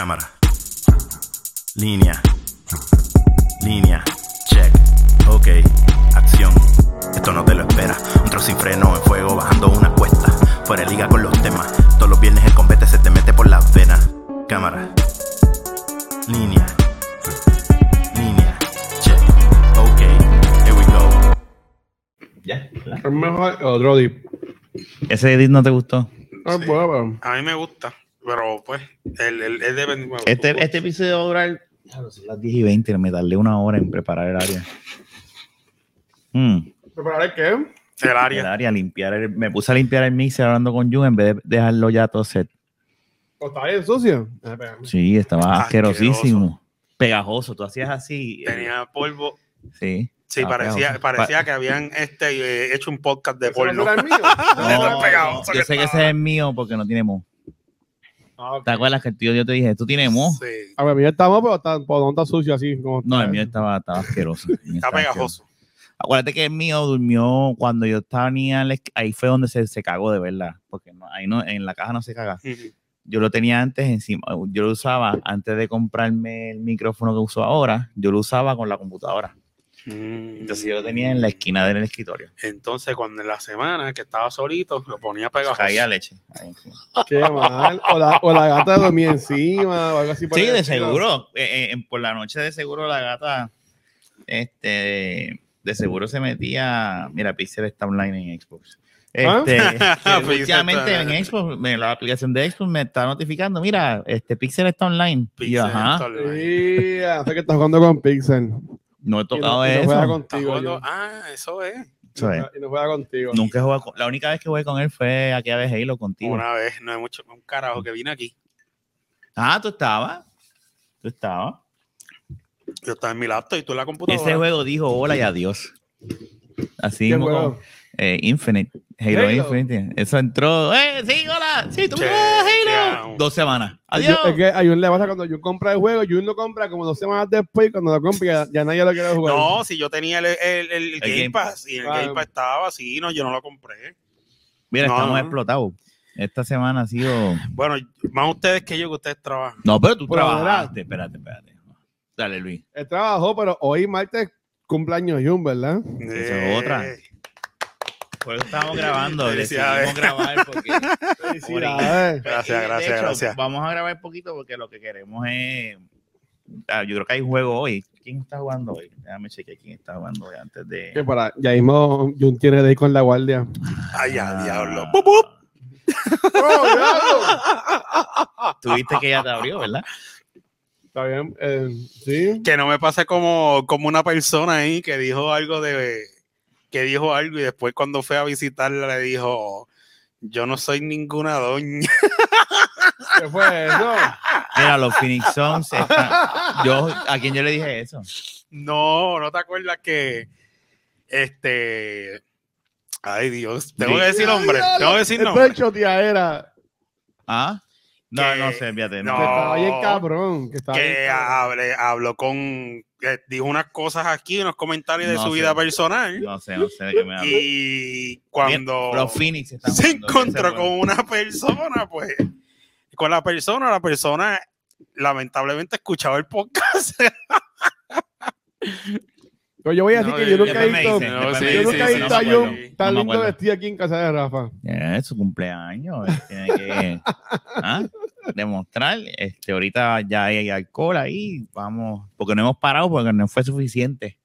Cámara. Línea. Línea. Check. Ok. Acción. Esto no te lo espera. Un trozo sin freno en fuego bajando una cuesta. Fuera de liga con los temas. Todos los viernes el combate se te mete por las venas. Cámara. Línea. Línea. Check. Ok. Here we go. Ya. Es mejor otro dip. ¿Ese edit no te gustó? Ah, Sí. bueno, A mí me gusta, pero pues, el, el, el Este, este episodio va a durar. Son las 10 y 20. Me tardé una hora en preparar el área. Mm, ¿Preparar el qué? el el área. área, limpiar. el- me puse a limpiar el mixer hablando con Jun en vez de dejarlo ya todo set. ¿O está bien sucio? Ah. Sí, estaba asquerosísimo. Pegajoso. Tú hacías así. eh, Tenía polvo. Sí. Sí, Ah, parecía, parecía que habían este, eh, hecho un podcast de ¿Ese no el? No, yo sé que estaba. ese es mío porque no tiene mo. Ah. ¿Te acuerdas que el tío yo te dije, tú tienes mo? Sí, A ver, el mío estamos, pero está, pues, no está sucio así. Como No, está. el mío estaba, estaba asqueroso. Está estaba pegajoso. Acuérdate que el mío durmió cuando yo estaba ni esc- ahí fue donde se, se cagó de verdad, porque no, ahí no, en la caja no se caga. Yo lo tenía antes encima, yo lo usaba antes de comprarme el micrófono que uso ahora, yo lo usaba con la computadora. Mm. Entonces yo lo tenía en la esquina del escritorio. Entonces, cuando en la semana que estaba solito, lo ponía pegajoso. Caía leche. Qué mal. O la, o la gata dormía encima o algo así. por Sí, de seguro. eh, eh, por la noche de seguro la gata, este, de seguro se metía. Mira, Pixel está online en Xbox. ¿Ah? Este, está- en Xbox, la aplicación de Xbox me está notificando, mira, este Pixel está online. Y yo, Pixel, ajá, entonces, Sí, hace que estás jugando con Pixel. No he Y tocado no, y no juega eso. está contigo. yo. Ah, eso es. Eso es. Y no juega contigo. Nunca he jugado con- la única vez que jugué con él fue aquella vez Halo contigo. Una vez, no hay mucho, un carajo que vine aquí. Ah, tú estabas. Tú estabas. Yo estaba en mi laptop y tú en la computadora. Ese juego dijo hola y adiós. Así ¿Qué mismo eh, Infinite. Halo, Halo. Infinite. Eso entró. ¡Eh, sí, hola! Sí, tú Che, ¡Ah, che, Halo! Dos semanas. Yo- ¡Adiós! Es que a Jun le pasa cuando Jun compra el juego, Jun lo compra como dos semanas después y cuando lo compra ya, ya nadie lo quiere jugar. No, si yo tenía el, el, el Game Game Pass y el. Game Pass estaba así, no, yo no lo compré. Mira, no, estamos no. explotados. Esta semana ha sido. Bueno, más ustedes que yo que ustedes trabajan. No, pero tú trabajaste. Espérate, espérate. Dale, Luis. Él trabajó, pero hoy martes cumpleaños Jun, ¿verdad? Esa es otra. Por eso estamos grabando. Decidimos grabar porque. Felicidades. Gracias, gracias, hecho, gracias. Vamos a grabar poquito porque lo que queremos es. Ah, yo creo que hay juego hoy. ¿Quién está jugando hoy? Déjame chequear quién está jugando hoy antes de. Que para, ya mismo Jun tiene de ir con la guardia. Ay, ya, Ah. diablo. ¡Pup, pup! Tuviste que ya te abrió, ¿verdad? Está bien. eh, sí. Que no me pase como, como una persona ahí que dijo algo de. Que dijo algo y después cuando fue a visitarla le dijo. Yo no soy ninguna doña. ¿Qué fue eso? Mira, los Phoenix Suns Yo, ¿a quién yo le dije eso? No, no te acuerdas que. Este. Ay, Dios. Tengo que decir nombre. Tengo que decir Esto es nombre. choteadera. ¿Ah? No, Que- no sé, fíjate. no. Que No. estaba bien cabrón. Que estaba bien que cabrón. hable- habló con. Que dijo unas cosas aquí, unos comentarios de su sé. vida personal. No sé, no sé de qué me. Y cuando Phoenix se encontró con una persona, pues. Con la persona, la persona lamentablemente escuchaba el podcast. Pero yo voy a decir No, que yo nunca he visto. No, sí, Yo dicen, nunca he sí, visto no a me Jun acuerdo. tan lindo vestido aquí en casa de Rafa. Es su cumpleaños. Tiene que ¿ah? demostrar. Este, ahorita ya hay alcohol ahí. Vamos, porque no hemos parado porque no fue suficiente.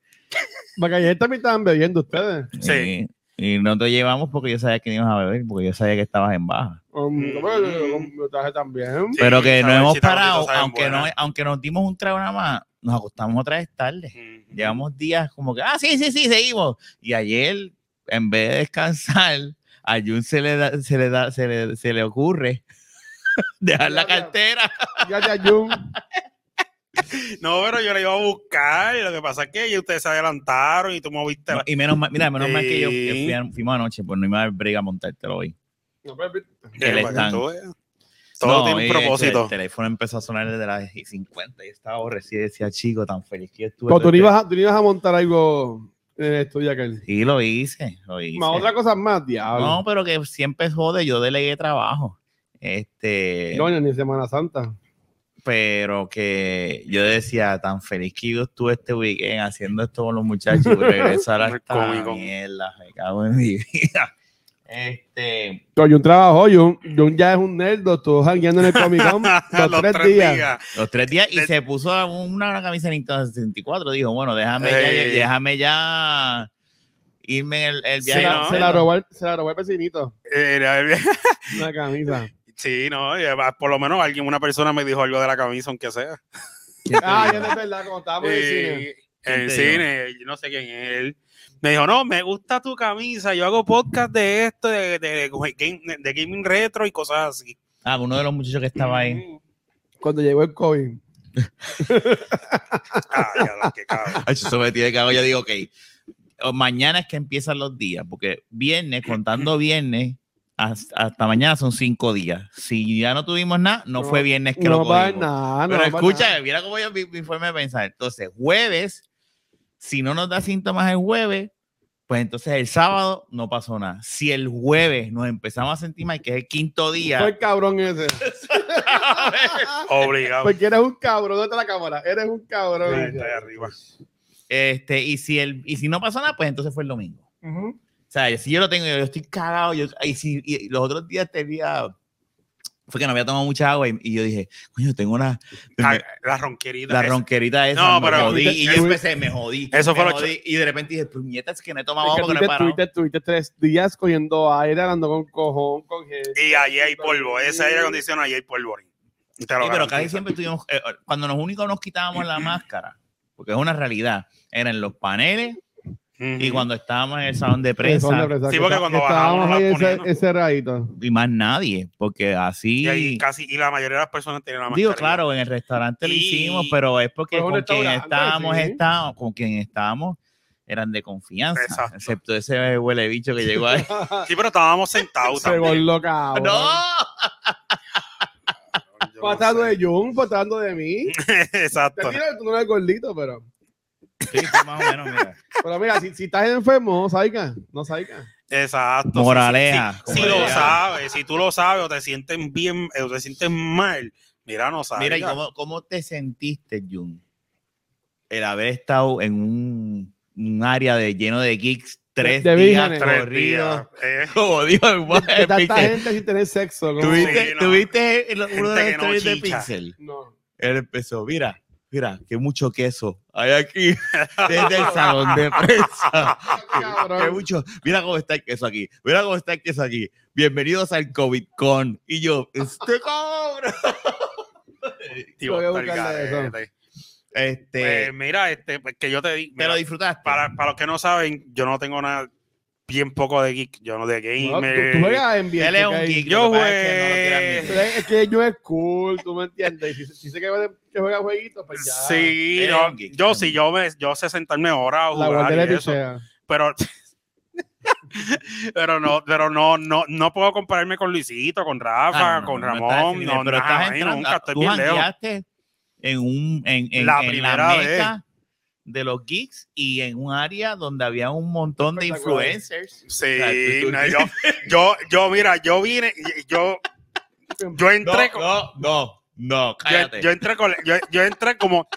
Porque ayer también estaban bebiendo ustedes. Sí. Y, y no te llevamos porque yo sabía que no ibas a beber, porque yo sabía que estabas en baja. Um, Mm. ¿cómo que yo- yo- yo traje también. Sí, Pero que no hemos parado, aunque no, aunque nos dimos un trago nada más, nos acostamos otra vez tarde. Llevamos días como que, ah, sí, sí, sí, seguimos. Y ayer, en vez de descansar, a Jun se le da, se le da, se le, se le ocurre dejar la Ya, ya. cartera. Fíjate a Jun. No, pero yo la iba a buscar y lo que pasa es que ya ustedes se adelantaron y tú moviste No, la... y menos mal, mira, menos mal que yo fui fuimos anoche, pues no iba a dar brega a montártelo hoy. No, pero- que le Todo No, tiene un propósito. El teléfono empezó a sonar desde las 50 y estaba aborrecido y decía, chico, tan feliz que yo estuve. Pero tú no este- ibas a, tú no ibas a montar algo en el estudio aquel. Sí, lo hice, lo hice. Más otra cosa más, diablo. No, pero que siempre jode, yo delegué trabajo. Este, No, ni Semana Santa. pero que yo decía, tan feliz que yo estuve este weekend haciendo esto con los muchachos y regresar a esta mierda, me cago en mi vida. Este, Jun trabajó, Jun, Jun ya es un nerd, estuvo jangueando en el Comic Con los, Los tres, días. los tres días y De- se puso una, una camisa de Nintendo 64. Dijo, bueno, déjame, ya, déjame ya irme en el, el Se, viaje. la, no, se la robó el, se la robó el vecinito, Era- una camisa. sí, no, y además, por lo menos alguien, una persona me dijo algo de la camisa, aunque sea. Ah, ya es verdad, como estábamos en el cine. Eh, en el ¿Quién te cine, yo no sé quién es él. Me dijo, no, me gusta tu camisa, yo hago podcast de esto, de, de, de game- de gaming retro y cosas así. Ah, uno de los muchachos que estaba ahí. Cuando llegó el COVID. Ah, ya que cabrón. Eso me tiene hago. Yo digo, ok, mañana es que empiezan los días, porque viernes, contando viernes, hasta, hasta mañana son cinco días. Si ya no tuvimos nada, no, No, fue viernes que no lo cogimos. nada, no Pero escucha, nada. mira cómo yo mi, mi forma de pensar. Entonces, jueves, si no nos da síntomas el jueves, pues entonces el sábado no pasó nada. Si el jueves nos empezamos a sentir mal, que es el quinto Fue día, el cabrón ese. Obligado. Porque eres un cabrón, ¿dónde está la cámara? Eres un cabrón. Ahí está ahí arriba. este, y si el, y si no pasó nada, pues entonces fue el domingo. O sea, si yo lo tengo, yo estoy cagado. Yo, y, si, y los otros días tenía. Fue que no había tomado mucha agua y, y yo dije, coño, tengo una. Ah, me- La ronquerita. la esa. ronquerita esa. No, me pero- jodí, y yo empecé, me jodí. Eso me fue lo jodí, Y de repente dije, puñetas, que no he tomado Es agua que porque no he tuviste, parado. tuviste, tres días cogiendo aire, hablando con cojón, con gente. Y allí hay polvo. Ese aire acondicionado, allí hay polvo. Y te lo Sí, pero casi siempre estuvimos. eh, cuando nos únicos nos quitábamos la máscara, porque es una realidad, eran los paneles y cuando estábamos en el salón de prensa de Sí, que porque cuando estábamos ahí ese, ese radito. y más nadie, porque así. Y, ahí casi, y la mayoría de las personas tienen la Digo, mascarilla. claro, en el restaurante lo hicimos, pero es porque con quien estábamos, sí. estábamos, con quien estábamos, eran de confianza, Exacto. excepto ese huele bicho que llegó ahí. Sí, pero estábamos sentados Se voló cabrón. ¡No! Patando sé. de Jun, patando de mí. Te Exacto. que tú no eres gordito, pero. Sí, sí, más o menos, mira. Pero mira, si, si estás enfermo, no salga. No salga. Exacto. Moraleja, Si lo sabes, si tú lo sabes o te sientes bien o te sientes mal, mira, no sabes. Mira, ¿y cómo, cómo te sentiste, Jun? El haber estado en un, un área de lleno de geeks tres De días corridos. días. eh, Como dijo el De tanta gente sin tener sexo. ¿Tuviste, Sí, no. tuviste uno Gente de los no de. Pixel? No. Él empezó, mira, mira, qué mucho queso hay aquí desde el salón de prensa. Qué Cabrón. mucho, mira cómo está el queso aquí, mira cómo está el queso aquí. Bienvenidos al COVID Con. Y yo, este cabrón. tío, Voy a está el buscarle eso. garete. Este, Pues mira, este, pues que yo te digo. ¿te lo disfrutaste? Para, para los que no saben, yo no tengo nada bien poco de geek. Yo no de No, tú, gamer. tú juegas en bien. Él es un geek. Yo pasa es que no yo es cool, tú me entiendes. Si, si sé que, que juega jueguitos, pues ya. Sí, yo, geek, yo sí, yo, me, yo sé sentarme horas a La jugar guardia y eso, pero pero no, pero no, no, no puedo compararme con Luisito, con Rafa, Ah, no, con no, no estás Ramón, no, pero nada, estás nunca, estoy tú bien lejos. en un en, en- La en primera vez. De los geeks y en un área donde había un montón de influencers. Sí, O sea, tú- tú- no, yo, yo, yo, mira, yo vine, yo, yo entré, no, con- no, no, no, yo, cállate. yo entré con, yo, yo entré como,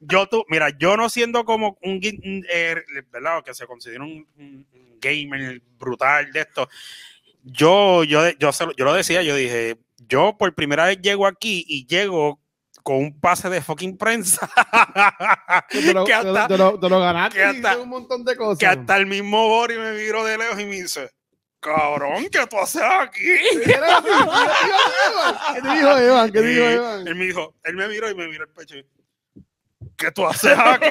yo tú, mira, yo no siendo como un, geek, eh, ¿verdad? Que se considera un, gamer brutal de esto. Yo, yo, yo, lo- yo lo decía, yo dije, yo por primera vez llego aquí y llego con un pase de fucking prensa. Te lo, que, hasta, te lo- te lo ganaste que hasta- hizo un montón de cosas. que hasta el mismo Bori me miró de lejos y me dice, cabrón, ¿qué tú haces aquí? ¿Qué te dijo Evan? ¿Qué te dijo Evan? Él me dijo, él me miró y me miró el pecho. y, ¿Qué tú haces aquí?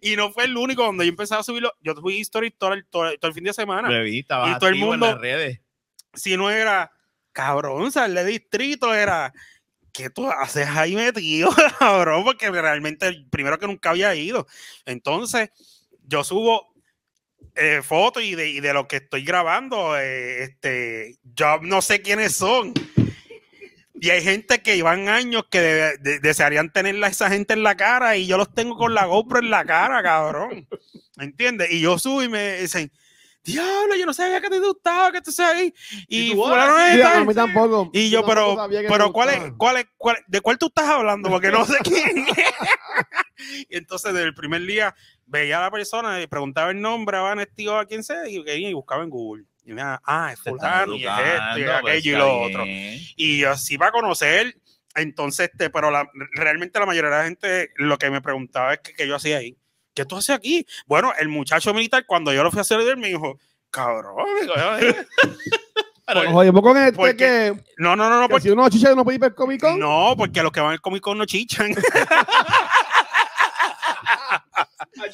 Y no fue el único donde yo empecé a subirlo. Yo subí stories todo el, todo, el- todo el fin de semana. Y todo el mundo- en las redes. Si no era cabrón, sal de distrito, era ¿qué tú haces ahí metido, cabrón? Porque realmente, primero que nunca había ido. Entonces, yo subo eh, fotos y de, y de lo que estoy grabando, eh, este, yo no sé quiénes son. Y hay gente que llevan años que de- de- desearían tenerla esa gente en la cara y yo los tengo con la GoPro en la cara, cabrón. ¿Entiendes? Y yo subo y me dicen, diablo, yo no sabía que te gustaba, que tú sabes ahí. Y, Y tú, es Sí, a mí tampoco. Y yo, tampoco pero, pero ¿cuál es, cuál es, cuál, ¿de cuál tú estás hablando? Porque no sé quién. y entonces, desde el primer día, veía a la persona y preguntaba el nombre, a Vanesti a quien sea, y, y buscaba en Google. Y me ah, ah, es fulano, y es esto, y es pues, aquello y lo otro. Y así va a conocer. Entonces, este, pero la- realmente la mayoría de la gente lo que me preguntaba es que, que yo hacía ahí. ¿Qué tú haces aquí? Bueno, el muchacho militar, cuando yo lo fui a hacer, me dijo, cabrón. jodimos con este Porque- que, no, no, no, no, que porque, si uno chicha no puede ir para el Comic Con. no, porque los que van al Comic Con no chichan. No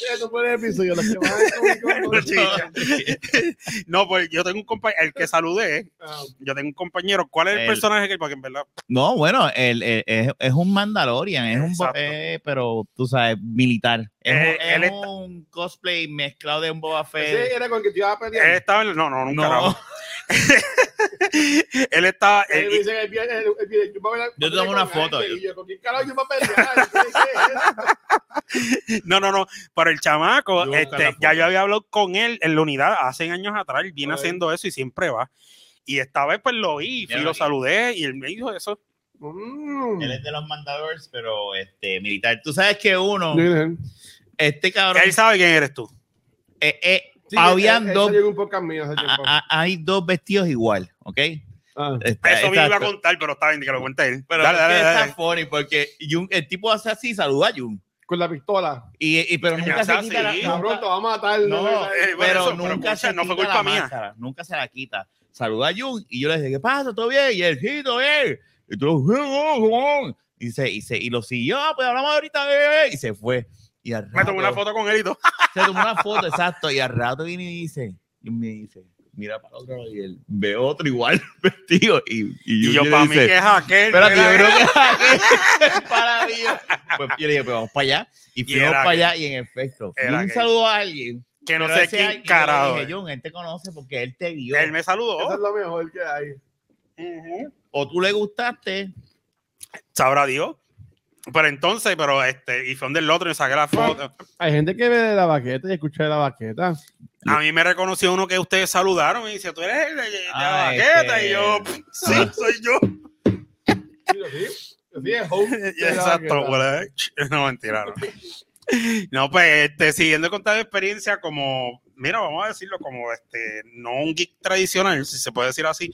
al pues yo tengo un compañero, el que saludé, Ah, yo tengo un compañero. ¿Cuál es el, El- personaje que, porque en verdad, No, bueno, el, el- es, es un Mandalorian, es un, eh, pero tú sabes, militar. Es, Eh, un- es él está- un cosplay mezclado de un Boba Ese Fett. era con el que te iba a él pelear. estaba en, no, no, nunca. No, él dice el el- el viernes, yo te tomo una foto, yo- y yo, ¿Con quién carajo yo voy a pelear? No, no, no. Pero el chamaco, Yo este, ya yo había hablado con él en la unidad hace años atrás. Él viene haciendo eso y siempre va. Y esta vez pues lo vi, Míralo lo saludé y él me dijo eso. Mm. él es de los Mandalorians, pero este, militar. Tú sabes que uno, dije, este cabrón, Él sabe quién eres tú. eh, eh, sí, habían él- él dos, podcast mío hace a- a- hay dos vestidos igual, ¿ok? Ah. Está- Eso me iba a contar, pero está bien que lo cuente él. Pero dale, es que dale, está dale. funny porque Jun- el tipo hace así, saluda a Jun. Con la pistola. Y, y- pero Me nunca se quita la. Cabrón, nunca- te va a matar. No, ¿no? Eh, pero eso, nunca se no fue quita culpa la mía. máscara, nunca se la quita. Saluda a Jun y yo le dije, ¿qué pasa? ¿Todo bien? Y él, sí, todo bien. Y tú, y se, y se, y lo siguió, "Ah, pues hablamos ahorita, eh", y se fue. Y al Me tomé una rato- foto con él y todo. Se tomó una foto, exacto, y al rato viene y dice, y me dice, mira para el otro lado, y él ve otro igual vestido, y, y, Y yo, para mí que es aquel. Espérate, yo creo que es para mí. Pues yo le dije, pues vamos para allá. Y fuimos para aquel. allá y en efecto, y un aquel. saludo a alguien. que no sé quién carajo. John, él te conoce porque él te vio. Él me Eso saludó. es lo mejor que hay. Ujú. O tú le gustaste. Sabrá Dios. Pero entonces, pero este, y fue donde el otro y saqué la foto. Hay gente que ve de la baqueta y escucha de la baqueta. A mí me reconoció uno que ustedes saludaron y dice, tú eres el de, de la Ah, baqueta. este- Y yo, sí, Ah. soy yo. Sí, sí. Exacto, güey. No, mentira, no. No, pues, este, siguiendo con esta experiencia, como, mira, vamos a decirlo, como este, no un geek tradicional, si se puede decir así.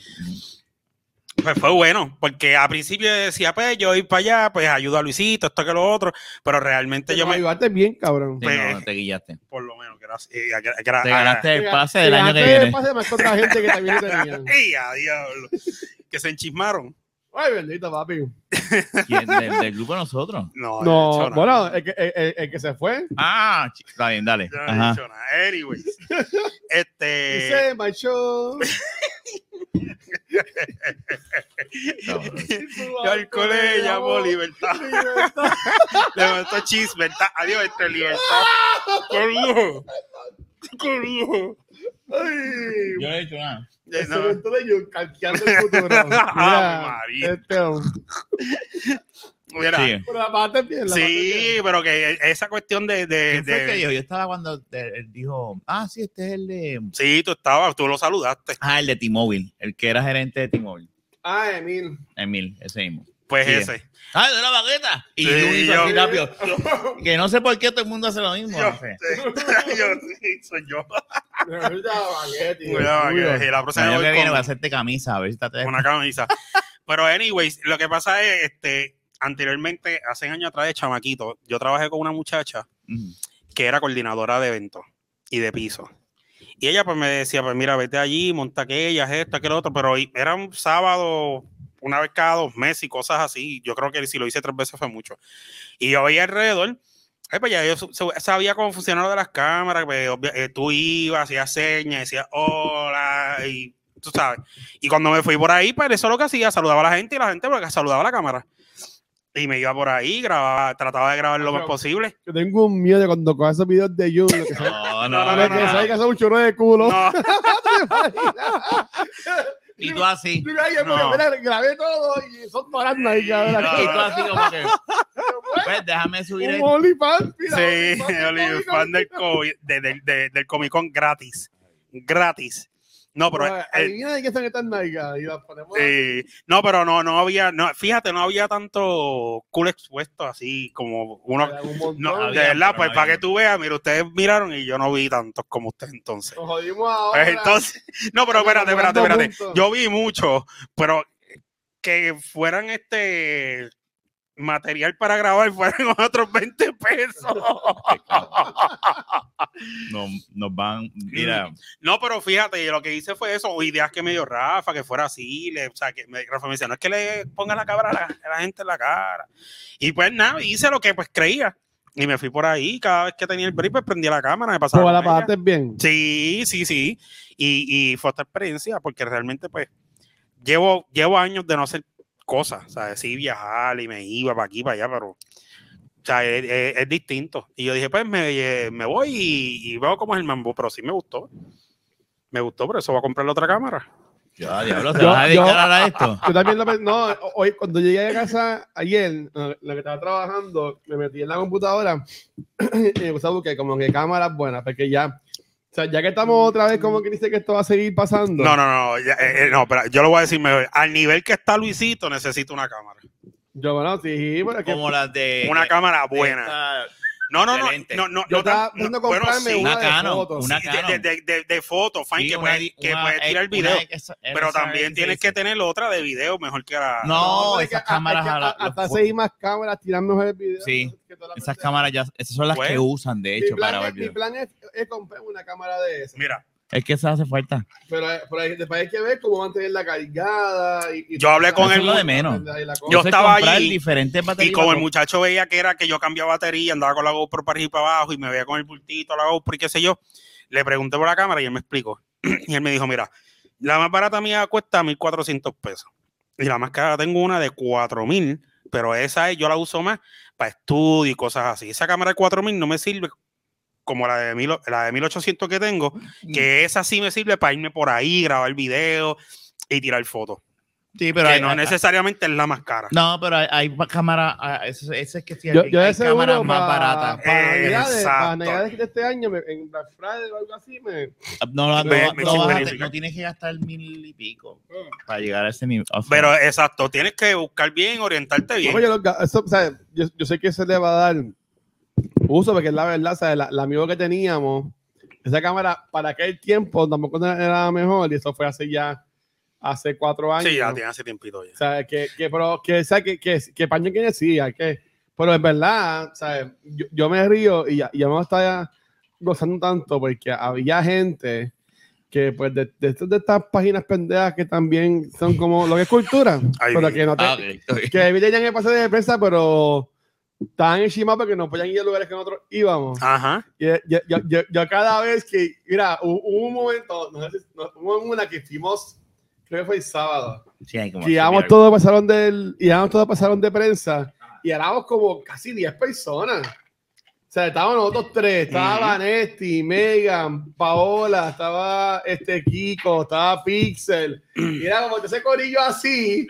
Pues fue bueno, porque a principio decía, pues yo ir para allá, pues ayudo a Luisito, esto que lo otro, pero realmente Te yo me, ayudaste bien, cabrón. Sí, Pues- no, no te guillaste. por lo menos, gracias. eh, Te ganaste el Te- pase te del año que ganaste el viene. pase más que otra gente que también tenían. ¡Ey, a diablo! Que se enchismaron. Ay, bendito, papi. ¿Quién? Del, del grupo de nosotros. No, he No, nada. bueno, el que, el, el- el que se fue. Ah, ch- está bien, dale. Yo no he Ajá. nada. Anyways. Este. Dice, macho. No, Alcohol le llamó libertad. Levantó chisme. libertad. Adiós, entre libertad. Coludo. Coludo. Ay. Yo no he dicho nada. Ese no. evento de Jun, calqueando el. Ave Mira, María. este, Mira, Sí. pero la parte bien. La Sí, bien. pero que esa cuestión de. de, ¿Quién fue el que de- dijo? Yo estaba cuando él dijo, ah, sí, este es el de. sí, tú estabas, tú lo saludaste. Ah, el de T-Mobile, el que era gerente de T-Mobile. Ah, Emil. Emil, ese mismo. Pues ese. Ah, de la bagueta. Y Sí, yo yo- así rápido. Que no sé por qué todo el mundo hace lo mismo. Yo, no sé. yo, sí, soy yo. Baguette, tío. Cuidado, Cuidado. que la El próxima que viene va a hacerte camisa, a ver si te una camisa. Pero, anyways, lo que pasa es, este, anteriormente, hace años atrás de chamaquito, yo trabajé con una muchacha que era coordinadora de eventos y de piso. Y ella pues me decía, pues mira, vete allí, monta aquellas, esto, aquel otro, pero y- era un sábado, una vez cada dos meses y cosas así. Yo creo que si lo hice tres veces fue mucho. Y yo veía alrededor, ay, pues ya yo sabía cómo funcionaba lo de las cámaras, pues, eh, tú ibas, hacías señas, decías hola, y tú sabes. Y cuando me fui por ahí, pues eso es lo que hacía, saludaba a la gente y la gente porque saludaba a la cámara. Y me iba por ahí, grababa, trataba de grabar lo más posible. Yo tengo un miedo de cuando cojas esos videos de sea. No, No, no, no, no, que no. sabes que hace un chorro de culo. No, Y tú así. Ay, porque, No. mira, grabé todo y son barandas ahí, cabrón. Y tú así como que. Pues déjame subir Un el. OnlyFans, mira, sí, OnlyFans, del, COVID, de- del- de- del Comic Con gratis. gratis. No, pero Pero, el- adivina de qué son estas nalgas y las ponemos. Sí. no, pero no, no había, no, fíjate, no había tanto culo expuesto así como uno. montón. No, de verdad, pues no para que tú veas, mira, ustedes miraron y yo no vi tantos como usted entonces. Nos jodimos ahora. Pues entonces, no, pero espérate, espérate, espérate. Yo vi mucho, pero que fueran este material para grabar fueran otros 20 pesos. No, nos van, mira, No, pero fíjate, lo que hice fue eso, o ideas que me dio Rafa, que fuera así, le, o sea, que me, Rafa me decía, no es que le ponga la cámara a la, a la gente en la cara. Y pues nada, hice lo que pues creía. Y me fui por ahí, cada vez que tenía el brief, pues prendía la cámara, me pasaba. La pagaste bien. Sí, sí, sí. Y, y fue esta experiencia, porque realmente, pues, llevo, llevo años de no hacer cosas, o sea, sí viajar y me iba para aquí, para allá, pero, o sea, es, es- es distinto. Y yo dije, pues, me, eh, me voy y, y veo cómo es el mambo, pero sí me gustó. Me gustó, por eso voy a comprarle otra cámara. ya, diablo, ¿te Yo- vas a yo- dedicar a esto? Yo también lo No, hoy cuando llegué a casa ayer, lo que estaba trabajando, me metí en la computadora y me puse a buscar como que cámaras buenas, porque ya, o sea, ya que estamos otra vez como que dice que esto va a seguir pasando. No, no, no, ya, eh, eh, no, pero yo lo voy a decir mejor. Al nivel que está Luisito, necesito una cámara. Yo, bueno, sí, que Como las de... Una cámara de buena. esta- No, no, no, no, no, yo no, estaba no, bueno, sí. una, Una de Canon, fotos. una Sí, Canon. de, de, de, de fotos, fine, Sí, que una puedes que una- puedes tirar una video. esa- Pero esa también tienes que tener otra de video mejor que la. No, porque esas cámaras es que a la- a- hasta los- seis más cámaras tiran mejores videos. Sí, que todas las Esas cámaras ya, esas son las Pues, que usan, de hecho, para ver mi plan es, es comprar una cámara de esas. Mira, Es que eso hace falta. Pero, pero hay, después hay que ver cómo mantenerla cargada. Y, y Yo hablé con de mu- menos. la. Yo estaba allí diferentes baterías. y como el muchacho veía que era que yo cambiaba batería, andaba con la GoPro para arriba y para abajo y me veía con el bultito, la GoPro y qué sé yo, le pregunté por la cámara y él me explicó. Y él me dijo, mira, la más barata mía cuesta 1.400 pesos. Y la más cara tengo una de 4.000, pero esa es- yo la uso más para estudio y cosas así. Esa cámara de 4.000 no me sirve como la de, mil, la de 1800 que tengo, que esa sí me sirve para irme por ahí, grabar video y tirar fotos. Sí, pero que hay, no hay- necesariamente es la más cara. No, pero hay, hay cámaras, ah, eso es que sí, hay, yo hay cámaras más baratas. para Navidades, para Exacto. Navidades de este año, me- en Black Friday o algo así, me, No, no, no, Me- no vas verifica. no tienes que gastar mil y pico para llegar a ese nivel. O sea, Pero exacto, tienes que buscar bien, orientarte bien. Oye, los ga- eso, o sea, yo, yo sé que se le va a dar uso, porque es la verdad, o sea, la, la amigo que teníamos, esa cámara para aquel tiempo tampoco era la mejor, y eso fue hace ya, hace cuatro años. sí, ya tiene hace tiempito ya. O sea, que, que, pero, que, o sea, que, que, que paño que decía, que, pero es verdad, sea, yo, yo me río y ya, y ya me estaba gozando tanto porque había gente que, pues, de, de, estas- de estas páginas pendejas que también son como lo que es cultura, Ay, pero que no te, ah, ok, ok. que tenían que pasar de prensa, pero estaban encima porque no podían ir a lugares que nosotros íbamos. Ajá. Y yo, yo, yo, yo cada vez que, mira, hubo, hubo un momento, no sé si- no, hubo una que fuimos, creo que fue el sábado, Sí, hay como todos pasaron del, todos pasaron de prensa y éramos como casi 10 personas. O sea, estábamos nosotros tres, estaba. Vanetti, Megan, Paola, estaba este Kiko, estaba Pixel, y era como ese corillo así,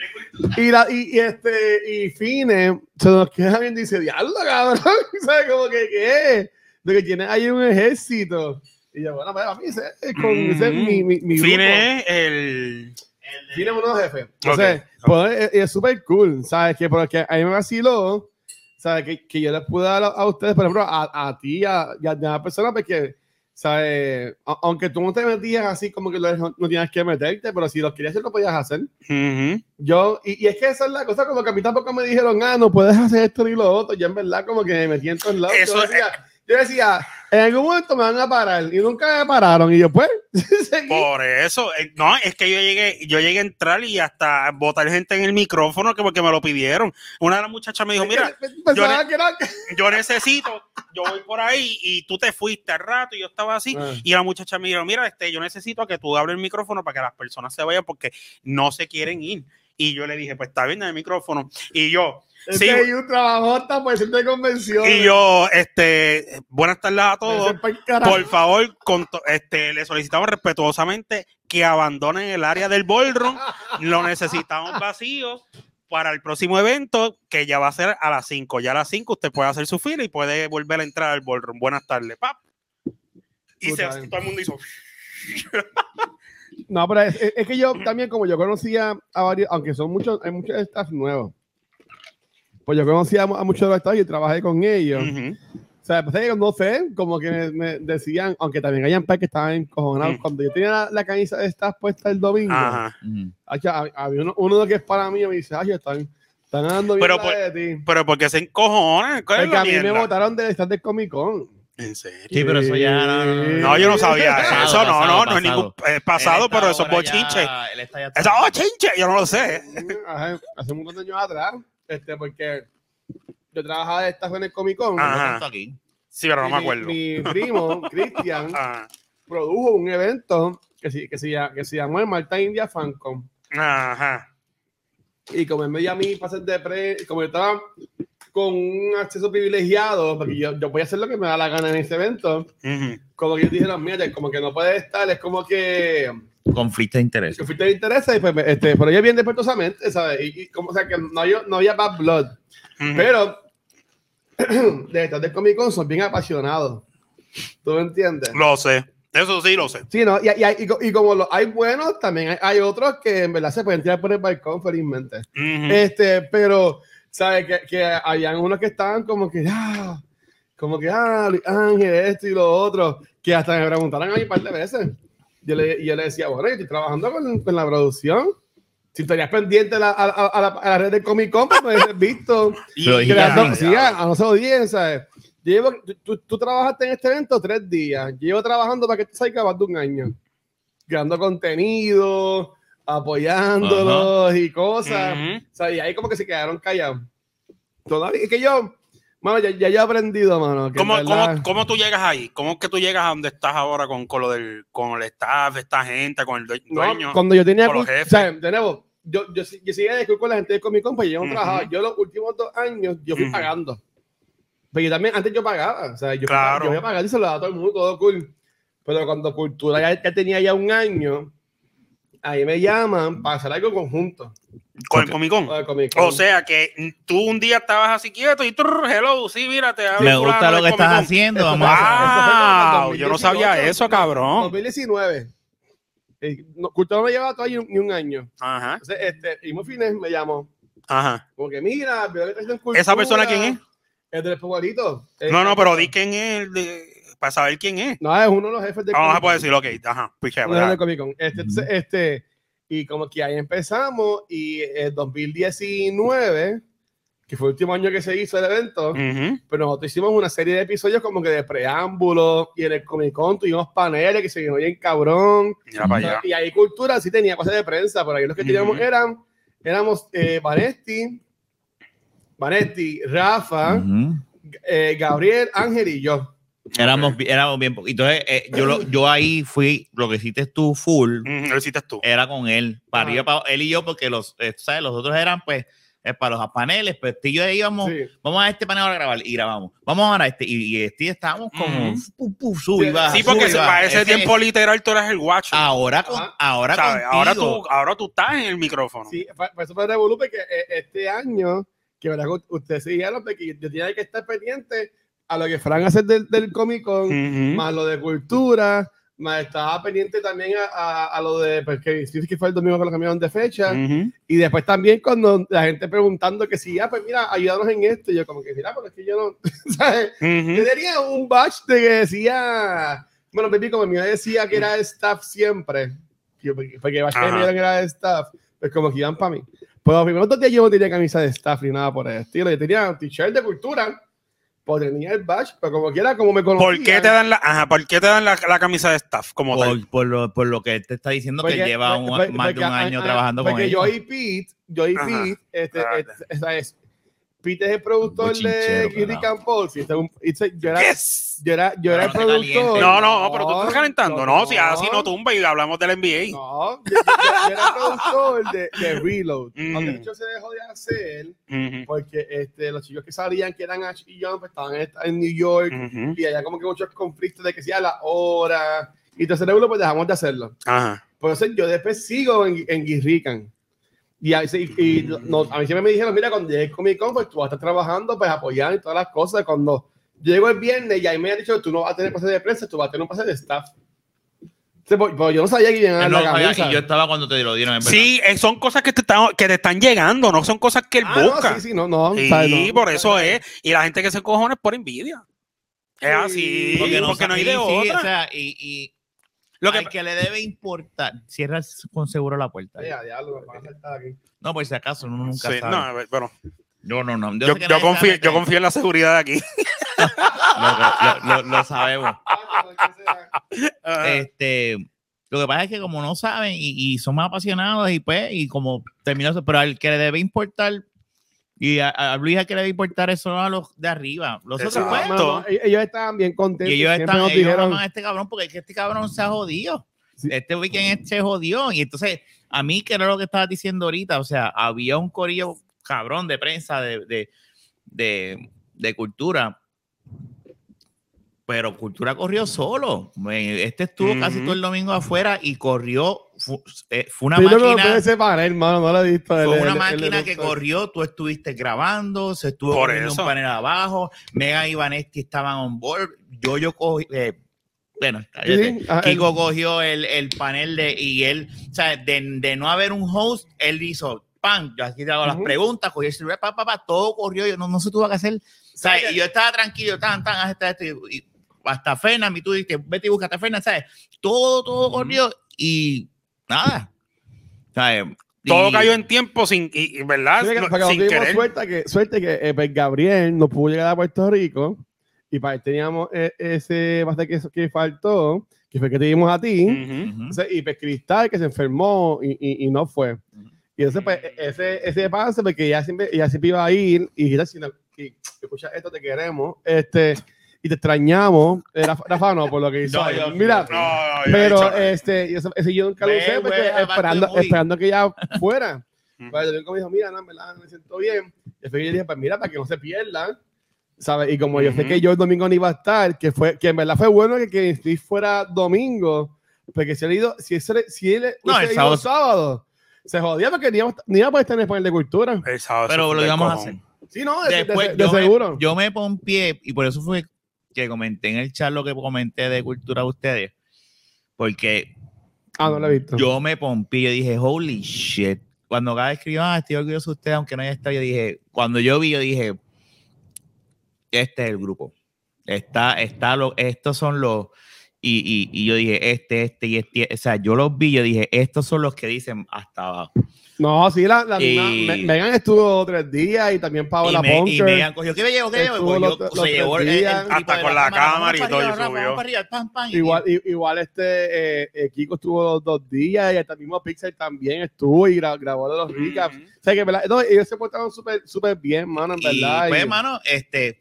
y, la, y, y este, y Fine se nos queda y dice, diablo, cabrón, ¿sabes? Como que, ¿qué? De que tiene ahí un ejército. Y yo, bueno, pues a mí ese es con ese es mi, mi, mi grupo. Fine es el. Tiene unos jefes. Entonces, Ok. pues, es- es súper cool, ¿sabes? Que porque a mí me vaciló, ¿sabes? Que, que yo les pude dar a, a ustedes, por ejemplo, a, a ti, a, y a, y a la persona, porque, ¿sabes? A- aunque tú no te metías así como que no, no tienes que meterte, pero si lo querías hacer, lo podías hacer. Yo, y, y es que esa es la cosa, como que a mí tampoco me dijeron, ah, no puedes hacer esto ni lo otro. Yo en verdad como que me metí en todos lados. Eso yo, es- decía, yo decía, en algún momento me van a parar, y nunca me pararon. Y yo, pues, seguí. Por eso, eh, no, es que yo llegué, yo llegué a entrar y hasta botar gente en el micrófono que porque me lo pidieron. Una de las muchachas me dijo, mira, yo necesito, yo voy por ahí y tú te fuiste al rato y yo estaba así. Ah. Y la muchacha me dijo, mira, este, yo necesito que tú abres el micrófono para que las personas se vayan porque no se quieren ir. Y yo le dije, pues está bien, el micrófono. Y yo, Ese Sí. un trabajota por centro de convenciones. y yo, este, buenas tardes a todos. Por favor, con este, le solicitamos respetuosamente que abandonen el área del ballroom. Lo necesitamos vacío para el próximo evento, que ya va a ser a las 5. Ya a las 5 usted puede hacer su fila y puede volver a entrar al ballroom. Buenas tardes, pap. Y se- todo el mundo hizo. No, pero es, es- es que yo también, como yo conocía a varios, aunque son muchos, hay muchos staff nuevos, pues yo conocía a, mu- a muchos de los staff y trabajé con ellos. Ujú. O sea, pues, no sé, como que me, me decían, aunque también hayan par que estaban encojonados. Mm. Cuando yo tenía la, la camisa de staff puesta el domingo, había uno, uno de los que es para mí, me dice, ay, están, están dando bien Pero por- de ti. Pero porque se encojonan. ¿Cuál es Porque la a mí me votaron del stand del Comic Con. ¿En serio? Sí, pero eso ya. No, no, no, no. No, yo no sabía Pasado, eso. No, pasado, no, no es pasado. ningún eh, pasado, pero eso es bochinche. Eso es bochinche, yo no lo sé. Ajá, hace un montón de años atrás, este, porque yo trabajaba de staff en el Comic Con. Ajá. No aquí. Sí, pero no y me mi- acuerdo. Mi, primo, Cristian, produjo un evento que, se- que, se, que se llamó el Malta India FanCon. Ajá. Y como él me dio a mí pases de pre, como yo estaba con un acceso privilegiado, porque yo, yo voy a hacer lo que me da la gana en ese evento, Ujú. como que ellos dijeron, mira, como que no puede estar, es como que Conflicto de interés. que fuiste de interés, y pues, este, pero ella bien despertosamente, ¿sabes? Y, y como, o sea, que no había, no había bad blood, Ujú. pero de estar del Comic Con son bien apasionados. ¿Tú me entiendes? Lo sé. Eso sí lo sé. Sí, ¿no? Y, y, y y como lo- hay buenos, también hay, hay otros que en verdad se pueden tirar por el balcón, felizmente. Ujú. Este, pero, ¿sabes? Que, que habían unos que estaban como que, ah, como que, ah, Luis Ángel, esto y lo otro, que hasta me preguntaron a mí un par de veces. Yo le, y yo le decía, bueno, yo estoy trabajando con, con la producción. Si estarías pendiente a la, a, a- la, a la red de Comic Con, pues me hubieses visto. Y- Pero Creando, sí, a, a no se odien, ¿sabes? Yo llevo, tú, tú- trabajaste en este evento tres días. Llevo trabajando para que esto salga más de un año. Creando contenido, apoyándolos y cosas. Ujú. O sea, y ahí como que se quedaron callados. Todavía, es que yo, mano, ya, ya yo he aprendido, mano. que ¿Cómo, verdad- cómo, cómo tú llegas ahí? ¿Cómo es que tú llegas a donde estás ahora con, con lo del con el staff, esta gente, con el due- No, dueño? cuando yo tenía. con los jefes. O sea, de nuevo, yo, yo, yo seguía de con la gente de Comic Con, pues yo no Ujú. trabajaba. Yo los últimos dos años, yo fui Ujú. pagando. Pero yo también, antes yo pagaba. O sea, yo, Claro. yo voy a pagar y se lo daba a todo el mundo, todo cool. Pero cuando Cultura ya, ya tenía ya un año, ahí me llaman para hacer algo conjunto. con el Comic Con. O sea que tú un día estabas así quieto y trrr, hello, sí, mira, te hablo Me gusta lo que estás haciendo. Eso Vamos Wow, yo no sabía 2018, eso, cabrón. 2019. Eh, no, Cultura no llevaba todavía ni un año. Ajá, Entonces, este, Imo Fines me llamó. ajá. Como que mira. ¿Esa persona quién es? El del Espoguarito. No, no, pero di quién es, el de- para saber quién es. No, es uno de los jefes de Vamos a poder decir, ok, ajá, piché, Uno de Comic Con. Este, entonces, este, y como que ahí empezamos, y en 2019, que fue el último año que se hizo el evento, pero nosotros hicimos una serie de episodios como que de preámbulos, y en el Comic Con tuvimos paneles que se vino bien cabrón. Mira para allá. Y ahí Cultura sí tenía cosas de prensa, por ahí los que teníamos eran, éramos eh, Vanetti, Vanetti, Rafa, eh, Gabriel, Ángel y yo. Éramos, éramos bien. po- Entonces, eh, yo, lo- yo ahí fui, lo que hiciste tú full, Ujú, Lo hiciste tú. era con él, para Ajá. arriba, para- él y yo, porque los, eh, ¿sabes? los otros eran, pues, eh, para los paneles, pues, tú y yo íbamos, Sí. vamos a este panel a grabar, y grabamos, vamos a este, y, y este estábamos como, Ujú. pu, pu, sub y baja, Sí, sub porque y baja. para ese Ese- tiempo literal tú eras el guacho. ahora, con, Ajá. ahora. Ahora, tú, ahora tú estás en el micrófono. Sí, fue- fue súper revolú porque eh, este año, que verdad, que ustedes se dijeron de que yo tenía que estar pendiente a lo que fueran a hacer del, del Comic Con, Ujú. más lo de cultura, más estaba pendiente también a, a- a lo de, pues que que fue el domingo que lo cambiaron de fecha, Ujú. y después también cuando la gente preguntando que si, ah, pues mira, ayúdanos en esto, y yo como que, mira, porque es que yo no, ¿sabes? Ujú. Yo tenía un batch de que decía, bueno, baby, como mi decía que era staff siempre, porque batch que era staff, pues como que iban para mí. Pues los primeros dos días yo no tenía camisa de staff ni nada por el estilo, yo tenía un t-shirt de cultura, tenía el batch, pero como quiera, como me conocían. ¿Por qué te dan la, ajá, ¿por qué te dan la, la camisa de staff como tal? por, por lo, por lo que él te está diciendo, que Porque- lleva un- porque- más de un porque- año ah, trabajando porque con él. yo y Pete, yo y. Pete, este, Ah, este, esa es, Pete es el productor de Kitty este es un- este- yo era, Yes. yo era, yo era el No, no te productor. No, no, pero tú estás calentando. No, si no. así no tumba y hablamos del NBA. No, yo, yo- yo era productor de, de Reload. Mm. Donde de hecho se dejó de hacer Ujú. porque este, los chicos que salían, que eran Ash y John, pues, estaban en, en New York Ujú. y allá como que muchos conflictos de que sea la hora. Y entonces luego pues dejamos de hacerlo. Ajá. Por eso yo después sigo en, en Guirrican. Y, a, y, y no- a mí siempre me dijeron, mira, cuando llegues Comic Con, pues tú vas a estar trabajando, pues apoyar y todas las cosas. Cuando llego el viernes y ahí me han dicho, tú no vas a tener pase de prensa, tú vas a tener un pase de staff. Sí, pues, pues yo no sabía que iban a Él no la camisa. y yo estaba cuando te lo dieron. en. Sí, eh, son cosas que te están, que te están llegando, no son cosas que él Ah, no, busca. sí, sí, no, no. Sí, ¿sabes? No. por eso es. Y la gente que se cojona es por envidia. Es Sí, así, porque no, hay de sí, otra. o sea, y, y Lo que, al que le debe importar, cierra con seguro la puerta. Ya, diablo, me van a saltar aquí. No, por si acaso, uno nunca sí, sabe. no, a ver, pero no, no, no. yo, confío, yo confío en la seguridad de aquí. Lo, lo- lo- lo sabemos. Ah, Este, lo que pasa es que como no saben y, y son más apasionados y pues, y como terminó, eso, pero al que le debe importar, y a, a Luis que le debe importar eso a los de arriba. Los otros, pues, no, ellos estaban bien contentos. y ellos están, ellos dijeron, aman a este cabrón porque es que este cabrón se ha jodido. Sí. Este weekend se jodió. Y entonces, a mí, que era lo que estabas diciendo ahorita, o sea, había un corillo cabrón de prensa, de, de, de, de cultura. Pero Cultura corrió solo. Este estuvo casi Ujú. todo el domingo afuera y corrió. Fue, eh, fue una Sí, no, no, máquina. puede separar, hermano, no lo he visto. Fue el- una el- el máquina que eruptor. corrió, tú estuviste grabando, se estuvo Por corriendo eso. un panel abajo, Mega y Vanetti estaban on board, yo yo cogí, eh, bueno. Sí, ah, Kiko cogió el, el panel de, y él, o sea, de, de no haber un host, él hizo, pan, yo aquí te hago las Ujú. preguntas, cogió el celular, pa, pa, pa, todo corrió, yo no, no se tuvo que hacer, o sea, y yo estaba tranquilo, tan, tan, haz esto, esto, y, y hasta Fernan, y tú dijiste, vete y búscate a Fernan, ¿sabes? Todo, todo corrió y nada, ¿sabes? todo Y- cayó en tiempo sin, y, y, ¿verdad? Sí, que- No- sin tuvimos querer. suerte que, suerte que eh, pues, Gabriel no pudo llegar a Puerto Rico y para él teníamos eh, ese bastante que, que faltó, que fue que te dimos a ti, Ujú. Ujú. Entonces, y pues Cristal que se enfermó y, y, y no fue. Ujú. Y entonces, pues, ese, ese pase, porque ella siempre, ella siempre iba a ir y no, si escucha esto, te queremos, este, y te extrañamos. Eh, Rafa, Rafa no, por lo que hizo. No, yo- Mira, No, no, yo he pero dicho- este, y eso- ese yo nunca lo usé, porque esperando, esperando que ella fuera. Pues yo me dijo, mira, no, en verdad, me siento bien. Y después yo dije, pues mira, para que no se pierdan. ¿Sabes? Y como yo sé que yo el domingo no iba a estar, que fue que en verdad fue bueno que, que Steve fuera domingo, porque si él, ido, si él, si él No, el ido sábado- sábado, se jodía porque ni iba, ni iba a poder estar en el panel de cultura. El sábado pero lo íbamos a hacer. Sí, no, de, de- Después, de yo, seguro. Me, yo me pompié y por eso fue que comenté en el chat lo que comenté de cultura de ustedes. Porque ah, no lo he visto. yo me pompié, yo dije, holy shit. Cuando cada vez escribió, ah, estoy orgulloso de usted, aunque no haya estado, yo dije, cuando yo vi, yo dije, este es el grupo. Está, está lo, estos son los, y, y, y yo dije, este, este y este, o sea, yo los vi, yo dije, estos son los que dicen hasta abajo. No, sí, la, la Y- misma- Me- Megan estuvo tres días y también Paola y, me, y. Megan cogió, ¿qué me llevo? ¿Qué me llevo? Los- se llevó el, el Hasta con la cámara y todo, y arriba, y- Igual, igual este eh, eh, Kiko estuvo los dos días y hasta el mismo Pixel también estuvo y gra- grabó de los recaps. O sea que ¿verdad? No, ellos se portaron súper súper bien, mano, en Y verdad. pues, hermano, este,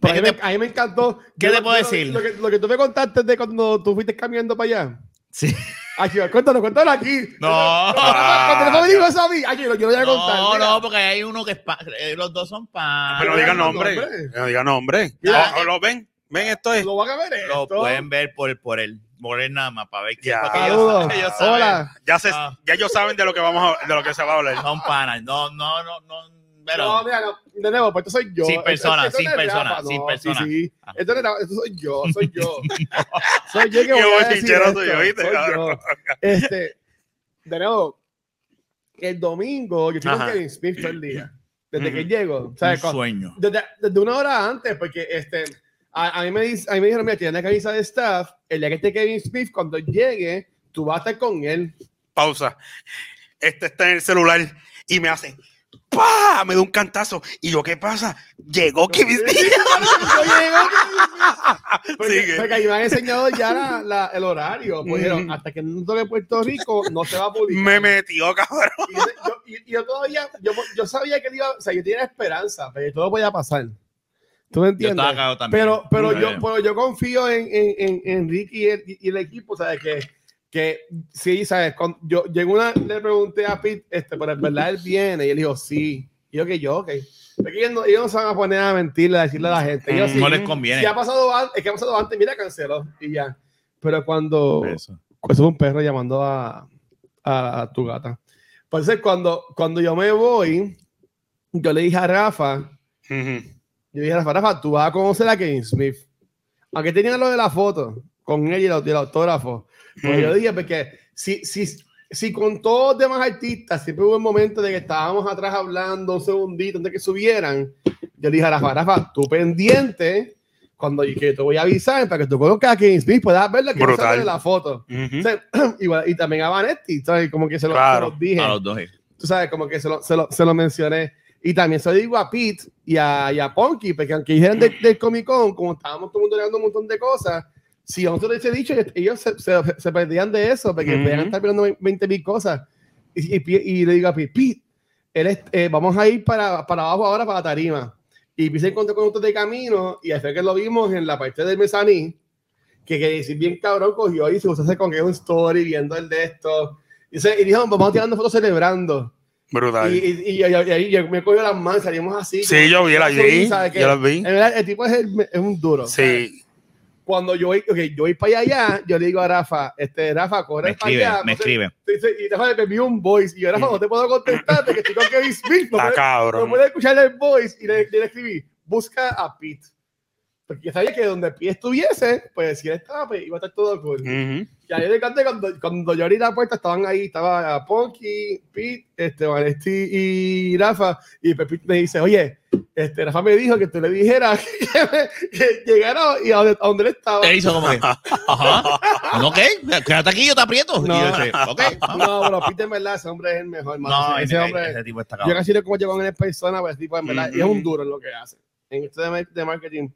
pero a, mí ¿qué me, te- a mí me encantó. qué Yo te puedo yo lo- decir? Lo que, lo que tú me contaste de cuando tú fuiste caminando para allá. Sí. Ay, cuéntalo, cuéntalo aquí. No. Cuando no me dijo eso a mí, ay, yo, yo lo voy a contar. No, mira. no, porque hay uno que es pa- eh, los dos son pan. Pero no diga digan nombre. nombre. No diga nombre. ¿Lo ven? ¿Ven esto es? Lo van a ver Lo pueden ver por, por el por el nada más para ver que Ya. para que ellos, ellos saben. Hola. Ya, se, Ah. ya ellos saben de lo que vamos a, de lo que se va a hablar. Son panas. No, no, no, no. Pero, No, mira, no, de nuevo, pues esto soy yo. Sin persona, sin persona, sin persona. Sí, sí. Ah. Esto, soy yo, soy yo. soy yo que voy a decir. Este, de nuevo, el domingo yo estoy con. Kevin Smith todo el día. Desde que Ujú. llego. Un con- sueño. desde, una hora antes, porque este, a, mí me, dice- a mí me dijeron, mira, tiene la camisa de staff, el día que esté Kevin Smith, cuando llegue, tú vas a estar con él. Pausa. Este está en el celular y me hace ¡Pah! Me da un cantazo. Y yo, ¿qué pasa? Llegó Kevin. Yo llego, Porque, Sigue. porque ahí me han enseñado ya la- la- el horario. Pues dijeron, Mm. hasta que no toque Puerto Rico, no se va a publicar. Me metió, cabrón. Y yo, yo- y- y yo todavía, yo, yo sabía que él iba, o sea, yo tenía esperanza, pero todo podía pasar. ¿Tú me Yo entiendes? estaba cagado también. Pero, pero, yo, pero yo confío en, en, en, en Ricky y el, y el equipo, ¿sabes? Que, que sí, ¿sabes? Cuando yo llegué una, le pregunté a Pete, este, pero en verdad él viene, y él dijo, sí. Y yo que yo, ok. Porque ellos no, ellos no se van a poner a mentirle, a decirle a la gente. Ellos sí, no les conviene. si ha pasado es que ha pasado antes, mira, canceló y ya. Pero cuando Eso. eso es un perro llamando a, a tu gata. Pues es cuando, cuando yo me voy, yo le dije a Rafa, yo dije a Rafa, Rafa, tú vas a conocer a Kevin Smith. Aunque tenía lo de la foto, con él y el, y el autógrafo. Pues yo dije, porque si, si, si con todos los demás artistas siempre hubo un momento de que estábamos atrás hablando un segundito antes de que subieran, yo le dije a Rafa, Rafa, tú pendiente, cuando que te voy a avisar para que tú conozcas a King Smith, puedas verla que no sale de la foto. Ujú. O sea, igual- y también a Vanetti, ¿sabes? Como que se lo, Claro, se los dije A los dos. tú sabes, como que se lo, se lo, se lo mencioné. Y también se lo digo a Pete y a, y a Ponky, porque aunque dijeran del, del Comic Con, como estábamos todo el mundo un montón de cosas, si a nosotros les he dicho, ellos se, se, se perdían de eso, porque Ujú. podían estar viendo 20 mil cosas. Y, y, y le digo a Pete, Pete, él es- eh, vamos a ir para, para abajo ahora, para la tarima. Y Pete se encontró con nosotros de camino, y hasta que lo vimos en la parte del mezanín, que, que decir bien cabrón cogió y se puso a hacer con que un story viendo el de esto. Y, se, y dijo, vamos tirando fotos celebrando. Brutal. Y, y, y, y- yo me cogió las manos, salimos así. Sí, yo vi, la vi, yo las vi. Verdad, el tipo es, el- es un duro. Sí. Cuando yo voy, okay, yo voy para allá, yo le digo a Rafa, este, Rafa, corre para allá. me sé, escribe. dice- Y Rafa me envió un voice. Y yo, Rafa, no te puedo contestar porque estoy con Kevin Smith. No puedo, no puedo escuchar el voice. Y le, le escribí, busca a Pete. Porque yo sabía que donde Pete estuviese, pues si él estaba, pues iba a estar todo cool. Ujú. Y ahí le canté cuando, cuando yo abrí la puerta, estaban ahí, estaba Ponky, Pete, este, Vanesti y Rafa. Y pues Pete me dice, oye, este, Rafa me dijo que tú le dijeras que, me- que llegara y a donde, a donde él estaba. Él hizo como que, ajá, ok, quédate aquí, yo te aprieto. No. Yo dije, ok, vamos. No, pero Pete en verdad, ese hombre es el mejor. No, ese, ese, ese hombre, ese tipo está yo casi no como llegó en persona, pues tipo, en verdad, y es Ujú. un duro en lo que hace. En esto de, de marketing,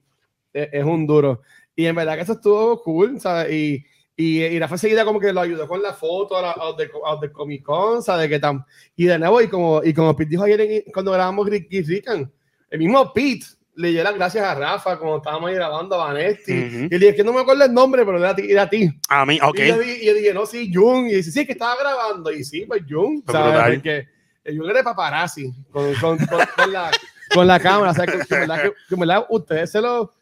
es, es un duro. Y en verdad que eso estuvo cool, ¿sabes? Y, y, y Rafa seguida como que lo ayudó con la foto a, la- a los de, a los de Comic Con, ¿sabes? Que tan, y de nuevo, y como, y como Pete dijo ayer en- cuando grabamos Ricky Rican, el mismo Pete le dio las gracias a Rafa cuando estábamos ahí grabando a Vanesti. Ujú. Y le dije que no me acuerdo el nombre, pero era a ti. Era a ti. A mí, ok. Y yo, y yo dije, no, sí, Jung. Y dice, sí, que estaba grabando. Y sí, pues Pues ¿sabes? Porque el Jung era paparazzi con, con, con, con la, con la cámara. O sea, que, verdad, que, que en verdad ustedes se lo...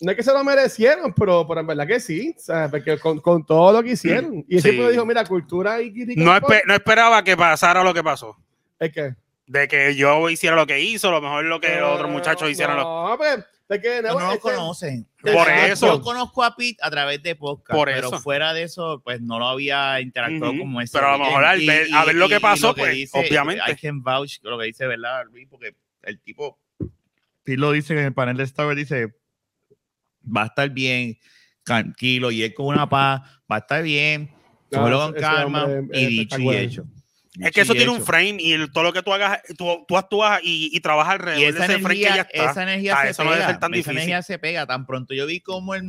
No es que se lo merecieron, pero, pero en verdad que sí, ¿sabes? Porque con, con todo lo que hicieron. Y él Sí. siempre dijo, mira, cultura y crítica. No, espe- no esperaba que pasara lo que pasó. Es que... De que yo hiciera lo que hizo, a lo mejor lo que los otros muchachos hicieron. lo- No, pues, es que... No, no lo es que- conocen. Por Exacto. eso. Yo conozco a Pete a través de podcast, Por pero eso. fuera de eso, pues no lo había interactuado como ese. Pero a lo mejor al ver- a ver lo que pasó, pues, obviamente. I can vouch lo que dice, ¿verdad, Luis? Porque el tipo, Pete lo dice en el panel de Star Wars, dice, va a estar bien, tranquilo, y él con una paz, va a estar bien, No, cógelo ese- con calma, hombre y dicho y hecho. Es que eso y tiene un hecho. frame y el- todo lo que tú hagas, tú, tú actúas y, y trabajas Y alrededor de esa ese frame que ya energía, está. esa energía Ah, se eso no debe pega. ser tan esa difícil. energía se pega. Tan pronto yo vi como él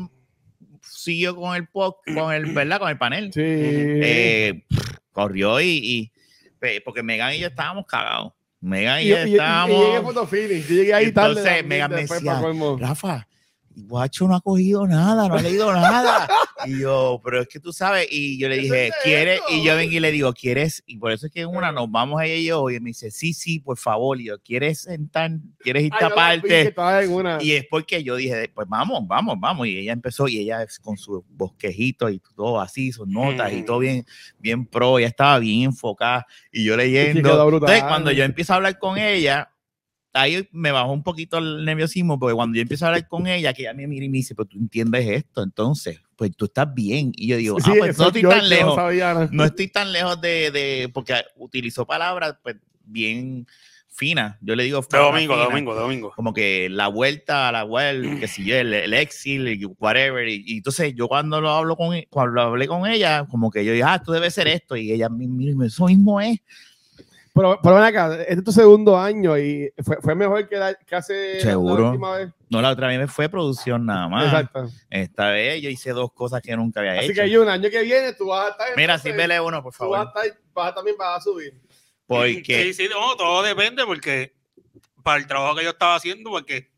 siguió con el pod, con el, ¿verdad? Con el panel. Sí. Eh, pff, corrió y, y- porque Megan y yo estábamos cagados. Megan y, y, yo y- y- y estábamos. llegué a Photo Finish, yo llegué ahí tarde. Entonces, también, Megan me decía, para Rafa, Guacho no ha cogido nada, no ha leído nada. Y yo, pero es que tú sabes, y yo le ¿Qué dije, es ¿quieres? Y yo vengo y le digo, ¿quieres? Y por eso es que una nos vamos a ella y yo, y me dice, sí, sí, por favor. Y yo, ¿quieres sentar? ¿Quieres irte aparte? en Y es porque yo dije, pues vamos, vamos, vamos. Y ella empezó y ella con sus bosquejitos y todo así, sus notas y Mm. todo bien, bien pro. Ella estaba bien enfocada y yo leyendo. Entonces, cuando yo empiezo a hablar con ella, ahí me bajó un poquito el nerviosismo, porque cuando yo empiezo a hablar con ella, que ella me mira y me dice, pero tú entiendes esto, entonces, pues tú estás bien. Y yo digo, Sí, ah, pues no estoy yo- tan yo no lejos. sabía nada. No estoy tan lejos de, de porque utilizó palabras pues, bien finas. Yo le digo De domingo, de domingo, de domingo. como que la vuelta a la web, que si yo, el, el exil, y whatever. Y, y entonces yo cuando lo hablo con cuando hablé con ella, como que yo dije, ah, esto debe ser esto. Y ella me mira y me dice, eso mismo es. Pero, pero ven acá, este es tu segundo año y fue, fue mejor que, la- que hace Seguro. la última vez. No, la otra vez me fue producción nada más. Exacto. Esta vez yo hice dos cosas que nunca había Así hecho. que yo, un año que viene tú vas a estar. Mira, entonces, sírvele uno, por Tú vas, a favor. estar, vas a también vas a subir. Porque Sí, sí, no, todo depende porque para el trabajo que yo estaba haciendo, porque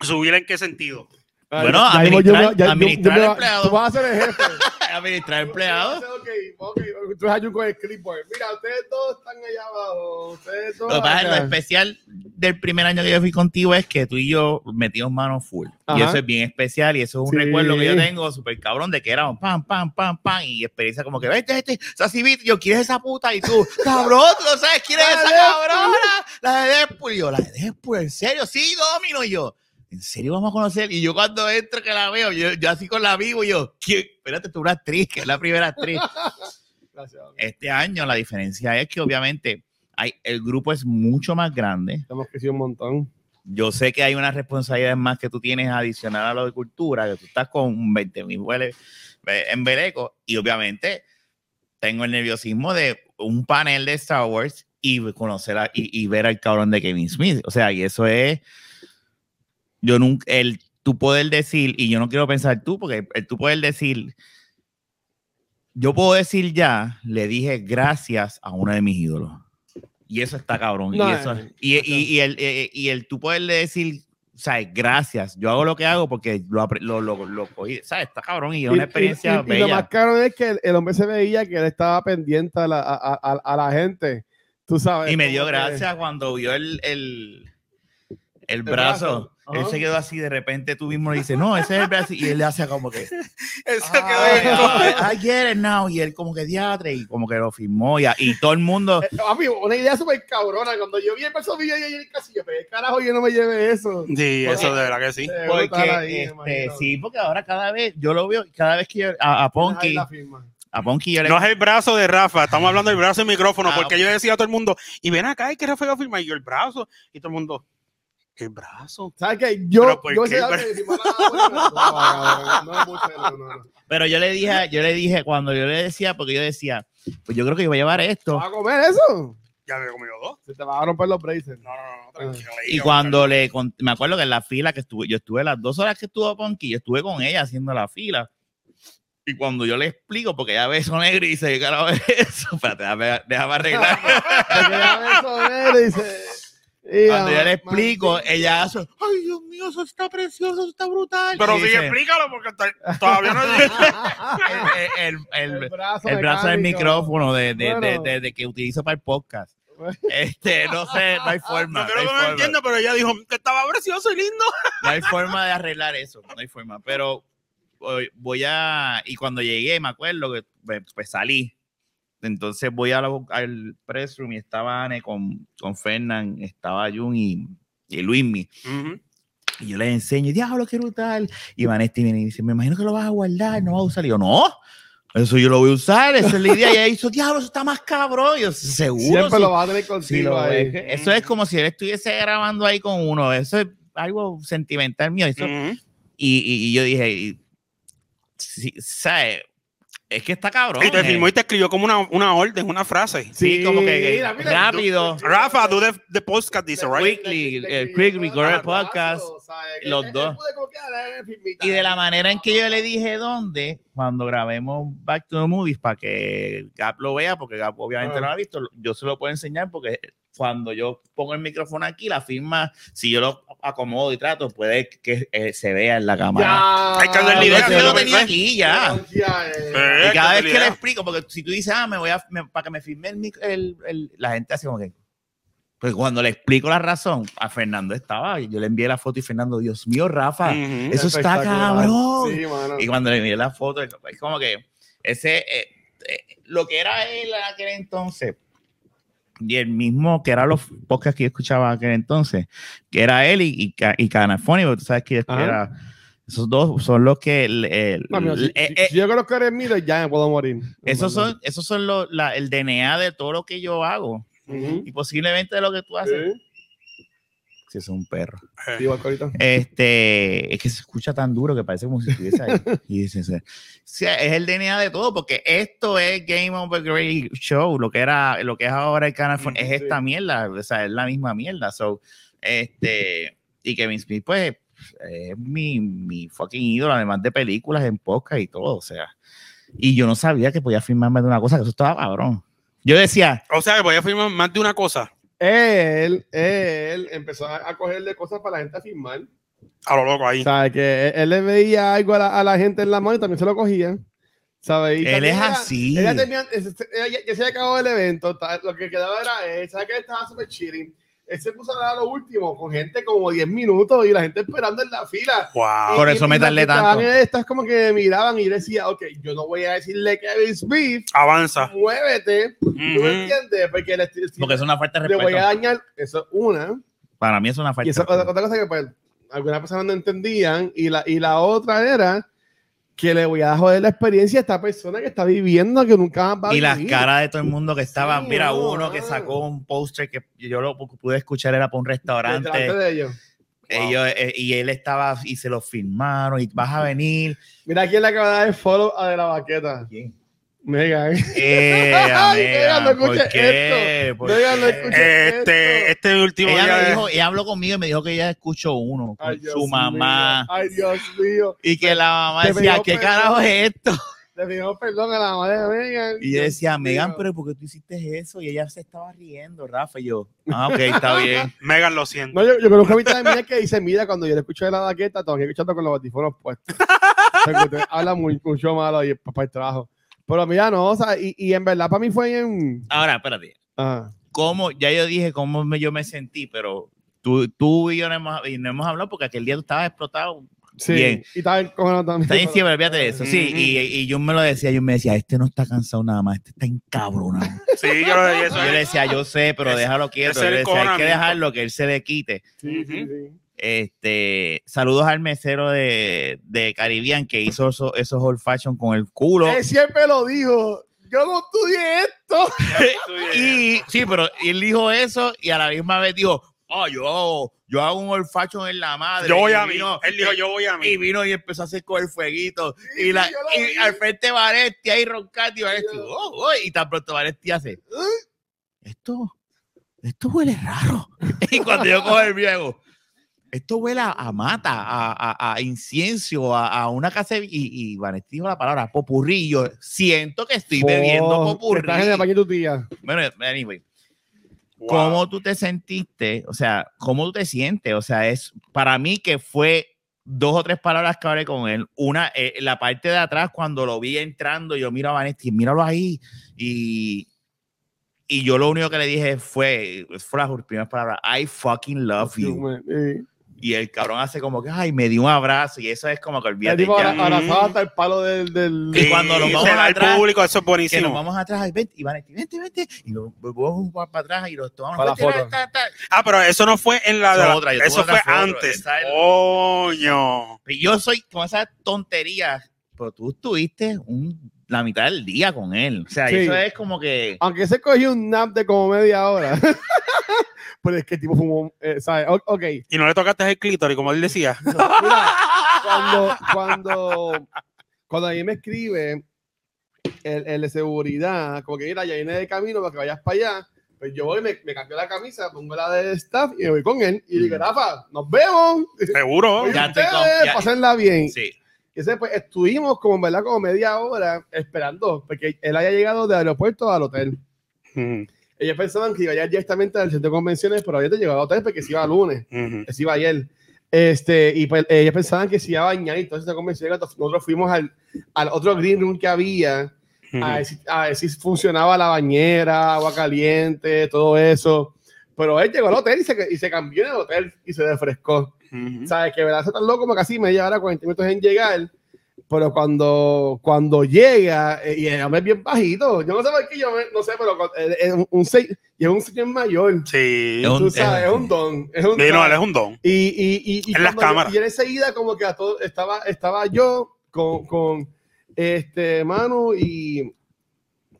subir en qué sentido. Bueno, Ya yo administrar- yo- yo empleados. Tú vas a ser el jefe. administrar empleados. Ok, ok, tú vas a con el clipboard. Mira, ustedes todos están allá abajo. Ustedes todos. Lo que pasa lo acá. especial del primer año que yo fui contigo es que tú y yo metimos manos full. Y eso es bien especial y eso es un Sí. recuerdo que yo tengo súper cabrón de que éramos pam, pam, pam, pam y experiencia como que, vete, vete, Sassy Beat, yo quieres esa puta y tú, cabrón, tú no sabes quién es esa cabrona, la de Deadpool. Y yo, la de Deadpool, en serio, sí, Domino y yo. ¿En serio vamos a conocer? Y yo cuando entro que la veo, yo, yo así con la vivo, yo, ¿qué? espérate, tú una actriz, que es la primera actriz. Gracias. Este año la diferencia es que obviamente hay, el grupo es mucho más grande. Hemos crecido un montón. Yo sé que hay unas responsabilidades más que tú tienes adicional a lo de cultura, que tú estás con 20 mil en Beleco y obviamente tengo el nerviosismo de un panel de Star Wars y conocer a- y, y ver al cabrón de Kevin Smith. O sea, y eso es, yo nunca, el tú poder decir, y yo no quiero pensar tú, porque el tú poder decir, yo puedo decir ya, le dije gracias a uno de mis ídolos. Y eso está cabrón. No, y, eso, eh, y, y- y el, eh, y el tú poderle decir, ¿sabes? Gracias. Yo hago lo que hago porque lo, lo, lo, lo cogí. ¿Sabes? Está cabrón y es una experiencia bella. lo más caro es que el, el hombre se veía que él estaba pendiente a la, a, a- la gente. Tú sabes. Y me dio gracias cuando vio el, el, el brazo. brazo. Él Ajá. se quedó así, de repente tú mismo le dices, no, ese es el brazo. Y él le hace como que, Eso "Ay, quedó bien. ay, I get it now. Y él como que diatre y como que lo firmó. Y, y todo el mundo, Eh, papi, una idea súper cabrona. Cuando yo vi el paso video y el casi yo carajo, yo no me llevé eso. Sí, eso de verdad que sí. Porque ahí, este, sí, porque ahora cada vez, yo lo veo, cada vez que yo, a, a Ponky, a Ponky yo le No es el brazo de Rafa, estamos hablando del brazo del micrófono, Ah, porque yo decía a todo el mundo, y ven acá, hay que Rafa iba a firmar, y yo el brazo, y todo el mundo, el brazo. ¿Sabes qué? Yo, ¿Pero por yo qué? Pero yo le dije, yo le dije, cuando yo le decía, porque yo decía, pues yo creo que yo voy a llevar esto. ¿Vas a comer eso? Ya me he comido dos. Se te van a romper los braces. No, no, no, tranquilo. Y cuando le cont- me acuerdo que en la fila que estuve, yo estuve las dos horas que estuvo Ponky, yo estuve con ella haciendo la fila. Y cuando yo le explico, porque ella ve eso negro y dice, ¿qué carajo es eso? Espérate, déjame, déjame arreglar. Ya eso, negro, y dice, y Cuando yo le explico, ella hace, ay Dios mío, eso está precioso, eso está brutal. Pero sí, dice, explícalo, porque to- todavía no el, el- el- el brazo, el brazo del micrófono de, de, de- Bueno. de- de que utilizo para el podcast. Este, no sé, no hay forma. No No creo hay que no entienda, pero ella dijo que estaba precioso y lindo. No hay forma de arreglar eso, no hay forma. Pero voy- voy a, y cuando llegué, me acuerdo que pues, pues, salí. Entonces voy a la- al press room y estaba Anne con, con Fernán, estaba Jun y, y Luismi. Y yo les enseño, diablo, qué brutal. Y Vanetti viene y dice, me imagino que lo vas a guardar, no vas a usar. Y yo, no, eso yo lo voy a usar, esa es la idea. Y ella hizo, diablo, eso está más cabrón. Y yo, seguro. Siempre sí". lo vas a tener contigo lo ahí. Eso es como si él estuviese grabando ahí con uno. Eso es algo sentimental mío. Eso- Ujú. y, y- y yo dije, sí, ¿sabes? Es que está cabrón. Y te eh. filmó y te escribió como una, una orden, una frase. Sí, como que mira, mira, rápido. Rafa, do the, the podcast, dice, right? Quickly, le- quick record podcast, ¿sabes? los Él- él dos. puede dale, filmita. Y de la manera en que yo le dije dónde, cuando grabemos Back to the Movies, para que Gap lo vea, porque Gap obviamente Ah. no lo ha visto, yo se lo puedo enseñar porque cuando yo pongo el micrófono aquí, la firma, si yo lo acomodo y trato, puede que eh, se vea en la cámara. Ya. Darle Yo idea, ya yo lo tenía aquí ya. Ya, eh. Eh, Y cada vez que le explico, porque si tú dices, ah, me voy a, me- para que me firme el, mic- el- el- la gente hace como que. Pues cuando le explico la razón, a Fernando estaba, yo le envié la foto y Fernando, Dios mío, Rafa, eso está cabrón. Sí. Y cuando le envié la foto, es como que ese, eh, eh, lo que era él en aquel entonces, y el mismo que eran los podcasts que yo escuchaba en aquel entonces, que era él y, y, y Canafoni, porque tú sabes que Ajá. era, esos dos son los que. el- el- No, amigo, si, eh, si- si yo conozco a Miller, ya me puedo morir. esos son, esos son los, la- el DNA de todo lo que yo hago. Ujú. Y posiblemente de lo que tú haces. Sí, Si es un perro. sí, ahorita. Este, es que se escucha tan duro que parece como si estuviese ahí. Y dice, sí, sí, es el DNA de todo, porque esto es Game Over Great Show, lo que era, lo que es ahora el canal, Ujú, es sí. esta mierda, o sea, es la misma mierda. So, este, y Kevin Smith, pues, es mi, mi fucking ídolo, además de películas en podcast y todo, o sea. Y yo no sabía que podía firmarme de una cosa, que eso estaba cabrón. Yo decía, O sea, que voy a firmar más de una cosa. Él, él empezó a cogerle cosas para la gente a firmar. A lo loco ahí. ¿Sabes? Que él, él le veía algo a la, a la gente en la mano y también se lo cogía. ¿Sabes? Y él es así. Ella tenía, ella- ya se había acabado el evento, lo que quedaba era él, ¿sabes que él estaba súper chilling? Él se puso a lo último con gente como 10 minutos y la gente esperando en la fila. Wow. Por Y- eso y me tardé que tanto. Estas como que miraban y yo decía, ok, yo no voy a decirle Kevin Smith, Avanza. muévete, ¿tú Ujú. me entiendes? Porque le, si porque es una falta de le voy a respeto. dañar, eso es una. Para mí es una falta Y eso de otra, respeto. otra cosa que pues, algunas personas no entendían y la, y la otra era que le voy a joder la experiencia a esta persona que está viviendo que nunca va a Y las caras de todo el mundo que estaban. Sí, Mira, no, uno que sacó un póster que yo lo pude escuchar, era para un restaurante. de ellos. Ellos, eh, y él estaba y se lo filmaron y vas a venir. Mira quién le acaba de dar el follow a de la baqueta. ¿Quién? Megan. Eh, amiga, Megan, no ¿por qué? ¿Por Megan, no qué? escuches Este, este último Ella día me dijo, ella habló conmigo y me dijo que ella escuchó uno con Ay, su mamá mío. Ay, Dios mío. y que la mamá Te decía, ¿qué perdón. carajo es esto? Le pidió perdón a la madre de Megan. Y yo decía, Megan, pero ¿por qué tú hiciste eso? Y ella se estaba riendo, Rafa, y yo, ah, ok, está bien. Megan lo siento. No, yo, yo conozco a mitad de mí que dice, mira, cuando yo le escucho de la baqueta, que escuchando con los batifonos puestos. Habla muy, mucho malo y para el trabajo. Pero mira, no, o sea, y, y en verdad para mí fue en... Ahora, espérate, Ah, ¿cómo? Ya yo dije cómo me- yo me sentí, pero tú, tú y yo no hemos, y no hemos hablado porque aquel día tú estabas explotado. sí. Bien. Y estaba encojonado también. Está olvídate de eso. Sí, Ujú. y, y yo me lo decía, yo me decía, este no está cansado nada más, este está encabronado. Sí, yo lo eso. yo le decía, yo sé, pero Es- déjalo quieto. Yo le decía, hay que dejarlo que él se le quite. Sí, sí, sí. Este, saludos al mesero de, de Caribbean que hizo eso- esos old fashion con el culo. Él siempre lo dijo. Yo no estudié esto. Y sí, pero él dijo eso y a la misma vez dijo, oh, yo, yo hago un old fashion en la madre. Yo voy Y a mí. Él dijo, yo voy a mí. Y vino y empezó a hacer con el fueguito. Sí, y, la, y al frente Vanetti ahí roncando y Vanetti, Yo- oh, oh, y tan pronto Vanetti hace, esto, esto huele raro. y cuando yo cojo el viejo, esto huele a, a mata, a, a, a incienso, a, a una casa de- y, y Vanetti dijo la palabra Yo siento que estoy bebiendo Oh, popurrí. Estás en tu tía. Bueno, anyway, Wow. ¿cómo tú te sentiste? O sea, ¿cómo tú te sientes? O sea, es para mí que fue dos o tres palabras que hablé con él. Una, eh, la parte de atrás, cuando lo vi entrando, yo miro a Vanetti, míralo ahí. Y, y yo lo único que le dije fue, fue las primeras palabras, I fucking love you. Y el cabrón hace como que, ay, me dio un abrazo. Y eso es como que El olvídate ya. abra- abrazado hasta el palo del... del... Y cuando nos Sí, vamos al público, eso es que nos buenísimo. vamos atrás, y vente, y Vanetti, vente, vente. Y nos vamos para atrás y los tomamos. Para la foto. ta, ta, ta. Ah, pero eso no fue en la. Eso de la- otra, eso otra fue foto, antes. Coño. Y Yo soy con esas tonterías, pero tú estuviste un- la mitad del día con él. O sea, Sí. eso es como que. Aunque se cogió un nap de como media hora. Pero es que el tipo fumó, eh, ¿sabes? O- Ok, Y no le tocaste el clítoris, como él decía. mira, cuando, cuando, cuando a mí me escribe el, el de seguridad, como que mira, ya viene de camino para que vayas para allá, pues yo voy, me, me cambio la camisa, pongo la de staff y me voy con él. Y digo, Rafa, nos vemos. Seguro. Oye, Ya estoy con- ustedes, ya- pásenla bien. Sí. Ese, pues, estuvimos como, verdad, como media hora esperando, porque él haya llegado del aeropuerto al hotel. Ellos pensaban que iba a llegar directamente al centro de convenciones, pero había llegado al hotel porque se iba el lunes, se iba ayer. Este, y pues ellos pensaban que se iba a bañar y entonces la convención, nosotros fuimos al, al otro green room que había a ver, si, a ver si funcionaba la bañera, agua caliente, todo eso. Pero él llegó al hotel y se, y se cambió en el hotel y se refrescó. Ujú. ¿Sabes? Que verdad se tardó como casi media hora, 40 minutos en llegar. Pero cuando, cuando llega, eh, y el hombre es bien bajito, yo no sé por qué, yo me- no sé, pero eh, es un, un seis- y es un señor mayor. Sí. Es un- Tú sabes, es un don. Es un Sí, no, don. él es un don. Y, y, y, y En las yo- cámaras. y él enseguida como que a todo, estaba, estaba yo con, con este Manu y,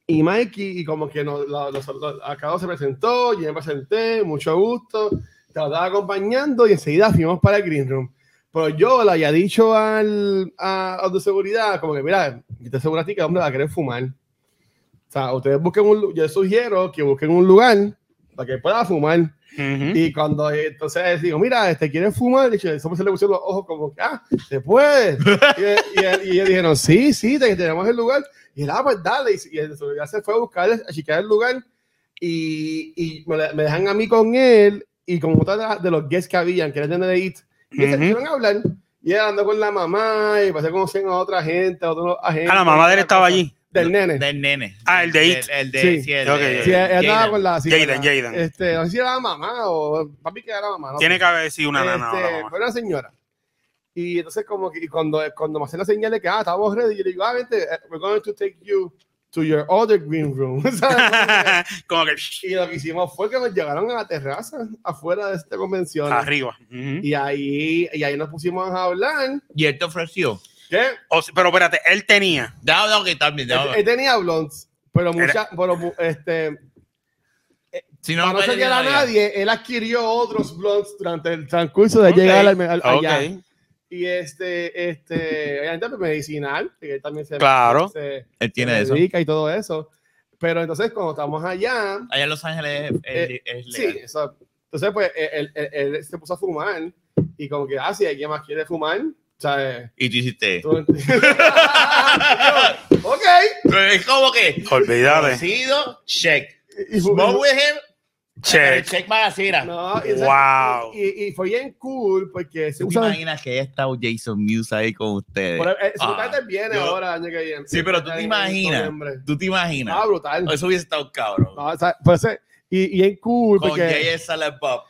y Mikey y como que nos, la- los- los- acá se presentó, yo me presenté, mucho gusto, te estaba acompañando y enseguida fuimos para el Green Room. Pero yo le había dicho al, a, a de seguridad, como que mira, yo te aseguro a ti que el hombre va a querer fumar. O sea, ustedes busquen un, yo sugiero que busquen un lugar para que pueda fumar. Ujú. Y cuando entonces digo, mira, este quiere fumar, y eso se le pusieron los ojos como que, ah, se puede. y, y, y ellos dijeron, sí, sí, te- tenemos el lugar. Y él, ah, pues dale. Y, y el seguridad se fue a buscar, a chequear el lugar. Y, y me, me dejan a mí con él y con otra de, los guests que habían, que eran de IT. Y se Ujú. empezaron a hablar. Y él andó con la mamá y pasé conociendo a otra gente, a otros agentes. Ah, la mamá de él estaba allí. Del nene. Del nene. Ah, el de It. El, el de, Sí. sí, el Ok, de-. Sí, él con la. sí, Jaden, Jaden. Este, no sé si era la mamá o papi que era la mamá. no Tiene que haber sido una nana. Este, fue una señora. Y entonces como que y cuando, cuando me hacen la señal de que, ah, estamos ready, yo le digo, ah, vente, eh, we're going to take you to your other green room. ¿sabes? Como que y lo que hicimos fue que nos llegaron a la terraza afuera de esta convención. arriba. Y ahí, y ahí nos pusimos a hablar. Y él te ofreció. ¿Qué? O sea, pero espérate, él tenía. No, no, que también. Él, no. él tenía blondes, pero Era- mucha, pero este, Si para no chequear a nadie, él adquirió otros blondes durante el transcurso de llegar al, al- allá. Y este, este, obviamente pues, medicinal, que él también se, Claro. se, Él tiene se eso. dedica y todo eso. Pero entonces, cuando estamos allá, Allá en Los Ángeles es, es- es sí, legal. eso. Entonces, pues, él, él- él se puso a fumar y como que, ah, si alguien más quiere fumar, sea, Y tú hiciste. tú- ok. Es como que. Olvídate. Conocido, check. Smoke with him, Check. check era. No, y, Wow. y, y fue bien cool porque se ¿Tú te usa. imaginas que haya estado Jason Muse ahí con ustedes? Por, eh, Ah, viene yo- ahora, año que viene. Sí, pero tú te En imaginas. ¿Tú te imaginas? Ah, brutal. Eso hubiese estado cabrón. No, o sea, pues, y, y bien cool con porque Bob.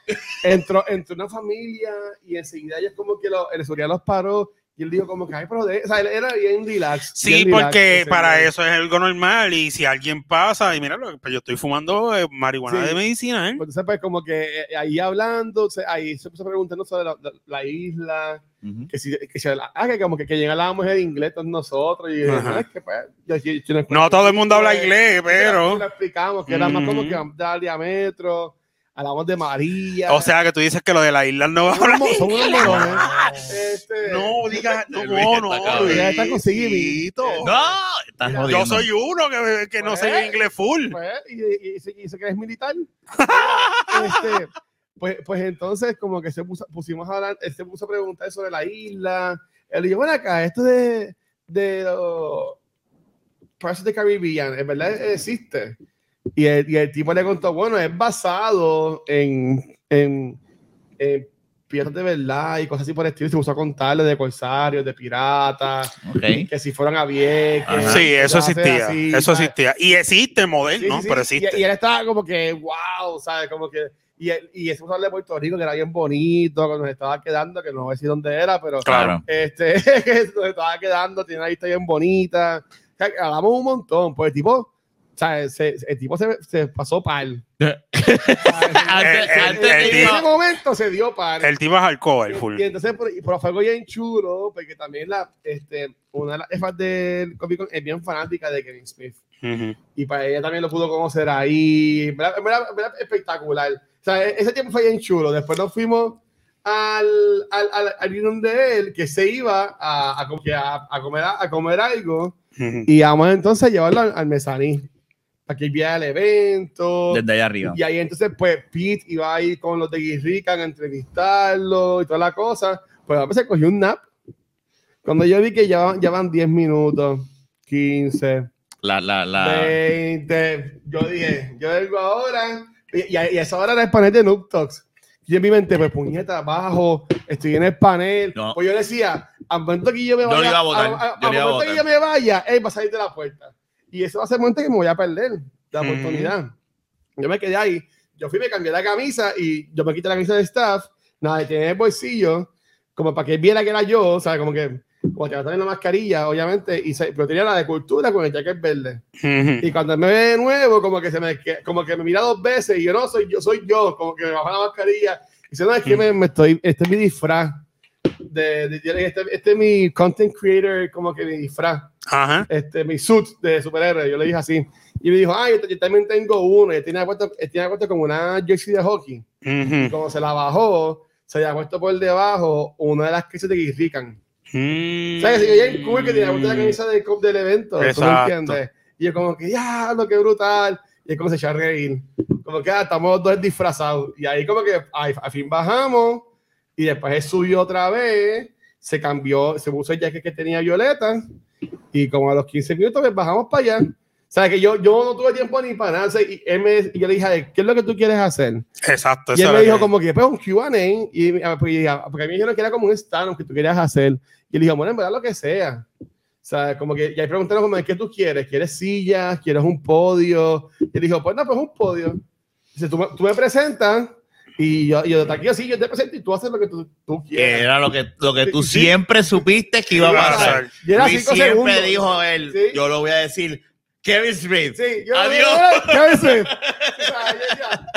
entró, entró una familia y enseguida ellos como que lo, el seguridad los paró y él dijo como que, ay, pero de, o sea, él era bien relax. Sí, bien relax porque para eso es algo normal. Y si alguien pasa, y mira, lo- pues yo estoy fumando eh, marihuana Sí. de medicina, ¿eh? Entonces, pues, como que eh, ahí hablando, se- ahí se puso preguntando sobre la, la- la isla, que si, que si ah, que como que, que llegábamos en inglés todos nosotros, y. "Ah, es que, pues, yo- yo- yo no, No todo el mundo habla inglés, pero. Lo explicamos, que era más como que vamos a diámetro, hablamos de María. O sea que tú dices que lo de la isla no va a hablar. unos, son unos morones. Este, No, diga, no, no, está no. Ya está con. No, estás Mira, jodiendo. Yo soy uno que, que no Pues, sé inglés full. Pues, y, y, y, se- y se que es militar. Este, pues, pues entonces, como que se puso, pusimos a hablar, él se puso a preguntar sobre la isla. Él dijo, bueno, acá, esto de, de los Pirates of the Caribbean, ¿en verdad existe? Y el, y el tipo le contó, bueno, es basado en, en, en piratas de verdad y cosas así por el estilo. Se puso a contarle de corsarios, de piratas, Ok. que si fueron a Vieques. Sí, eso existía. así, eso ¿sabes? existía. Y existe Sí, moderno, sí, sí. pero Y- existe. Y, él estaba como que, wow, ¿sabes? Como que. Y, y ese de Puerto Rico, que era bien bonito, que nos estaba quedando, que no voy a decir dónde era, pero. Claro. Este, que nos estaba quedando, tiene una vista bien bonita. O sea, hablamos un montón, pues el tipo. O sea, se- el tipo se, se pasó pal. Antes- el- antes el de en ese momento se dio par. El tipo es alcohol, full. Y entonces, por, y por fue algo bien chulo, porque también la, este, una de las jefas del Comic Con es bien fanática de Kevin Smith. Ujú. y para ella también lo pudo conocer ahí. Verdad- en verdad espectacular. O sea, e- ese tiempo fue bien chulo. Después nos fuimos al, al, al, al de él, que se iba a, a, a, a comer, a, comer algo. Ujú. Y vamos entonces a llevarlo al, al mezanín para que él viera el evento. Desde allá arriba. Y ahí entonces, pues, Pete iba a ir con los de Guirrican a entrevistarlo y toda la cosa. Pues a veces cogió un nap. Cuando yo vi que ya, van- ya van 10 minutos, 15, La, la, la. 20. Yo dije, yo vengo ahora. Y, y a y a esa hora era el panel de Noob Talks. Y en mi mente, pues puñeta, abajo, estoy en el panel. No. Pues yo decía, al momento que yo me Yo vaya, iba a a- a- yo al momento que yo me vaya, él va a salir de la puerta. Y eso va a ser el momento que me voy a perder la oportunidad. Yo me quedé ahí. Yo fui, me cambié la camisa y yo me quité la camisa de staff. Nada, tenía en el bolsillo, como para que él viera que era yo, o sea, como que, como tenía también la mascarilla, obviamente, y se, pero tenía la de cultura con el jacket verde. Y cuando él me ve de nuevo, como que se me, como que me mira dos veces y yo no soy yo, soy yo, como que me baja la mascarilla. Y dice, no, es que me, me estoy, este es mi disfraz. De, de- de- este, este es mi content creator, como que mi disfraz, Ajá. este, mi suit de superhéroe. Yo le dije así. Y me dijo, ah, yo, yo también tengo uno. Y él tenía puesto, él tenía puesto como una jersey de hockey. Y Ujú. como se la bajó, se había puesto por debajo una de las crisis de Guirrican. Mm. O sea, que se veía bien cool que tenía puesta la camisa del, co- del evento. ¿tú me entiendes? Y yo como que, ya, lo que brutal. Y él como se echó a reír. Como que, ah, estamos dos disfrazados. Y ahí como que, ay, al fin bajamos. Y después él subió otra vez. Se cambió, se puso el jacket que tenía Violeta. Y como a los 15 minutos, bajamos para allá. O sea, que yo, yo no tuve tiempo ni para nada. Y, él me, y yo le dije, ¿qué es lo que tú quieres hacer? Exacto. Y él me dijo que- como que, pues, un Q&A. Y, ah, pues, ah, porque a mí me dijeron que era como un stand que tú querías hacer. Y él dijo, bueno, en verdad lo que sea. O sea, como que, y ahí preguntaron como, ¿qué tú quieres? ¿Quieres sillas? ¿Quieres un podio? Y él dijo, pues no, pues un podio. Dice, tú tú me presentas y yo, yo de aquí así, yo te presento y tú haces lo que tú, tú quieras. era lo que, lo que tú Sí. siempre supiste que iba a pasar. Y era cinco siempre segundos. dijo él, Sí. yo lo voy a decir, Kevin Smith. Sí, yo Adiós. Kevin Smith. O sea,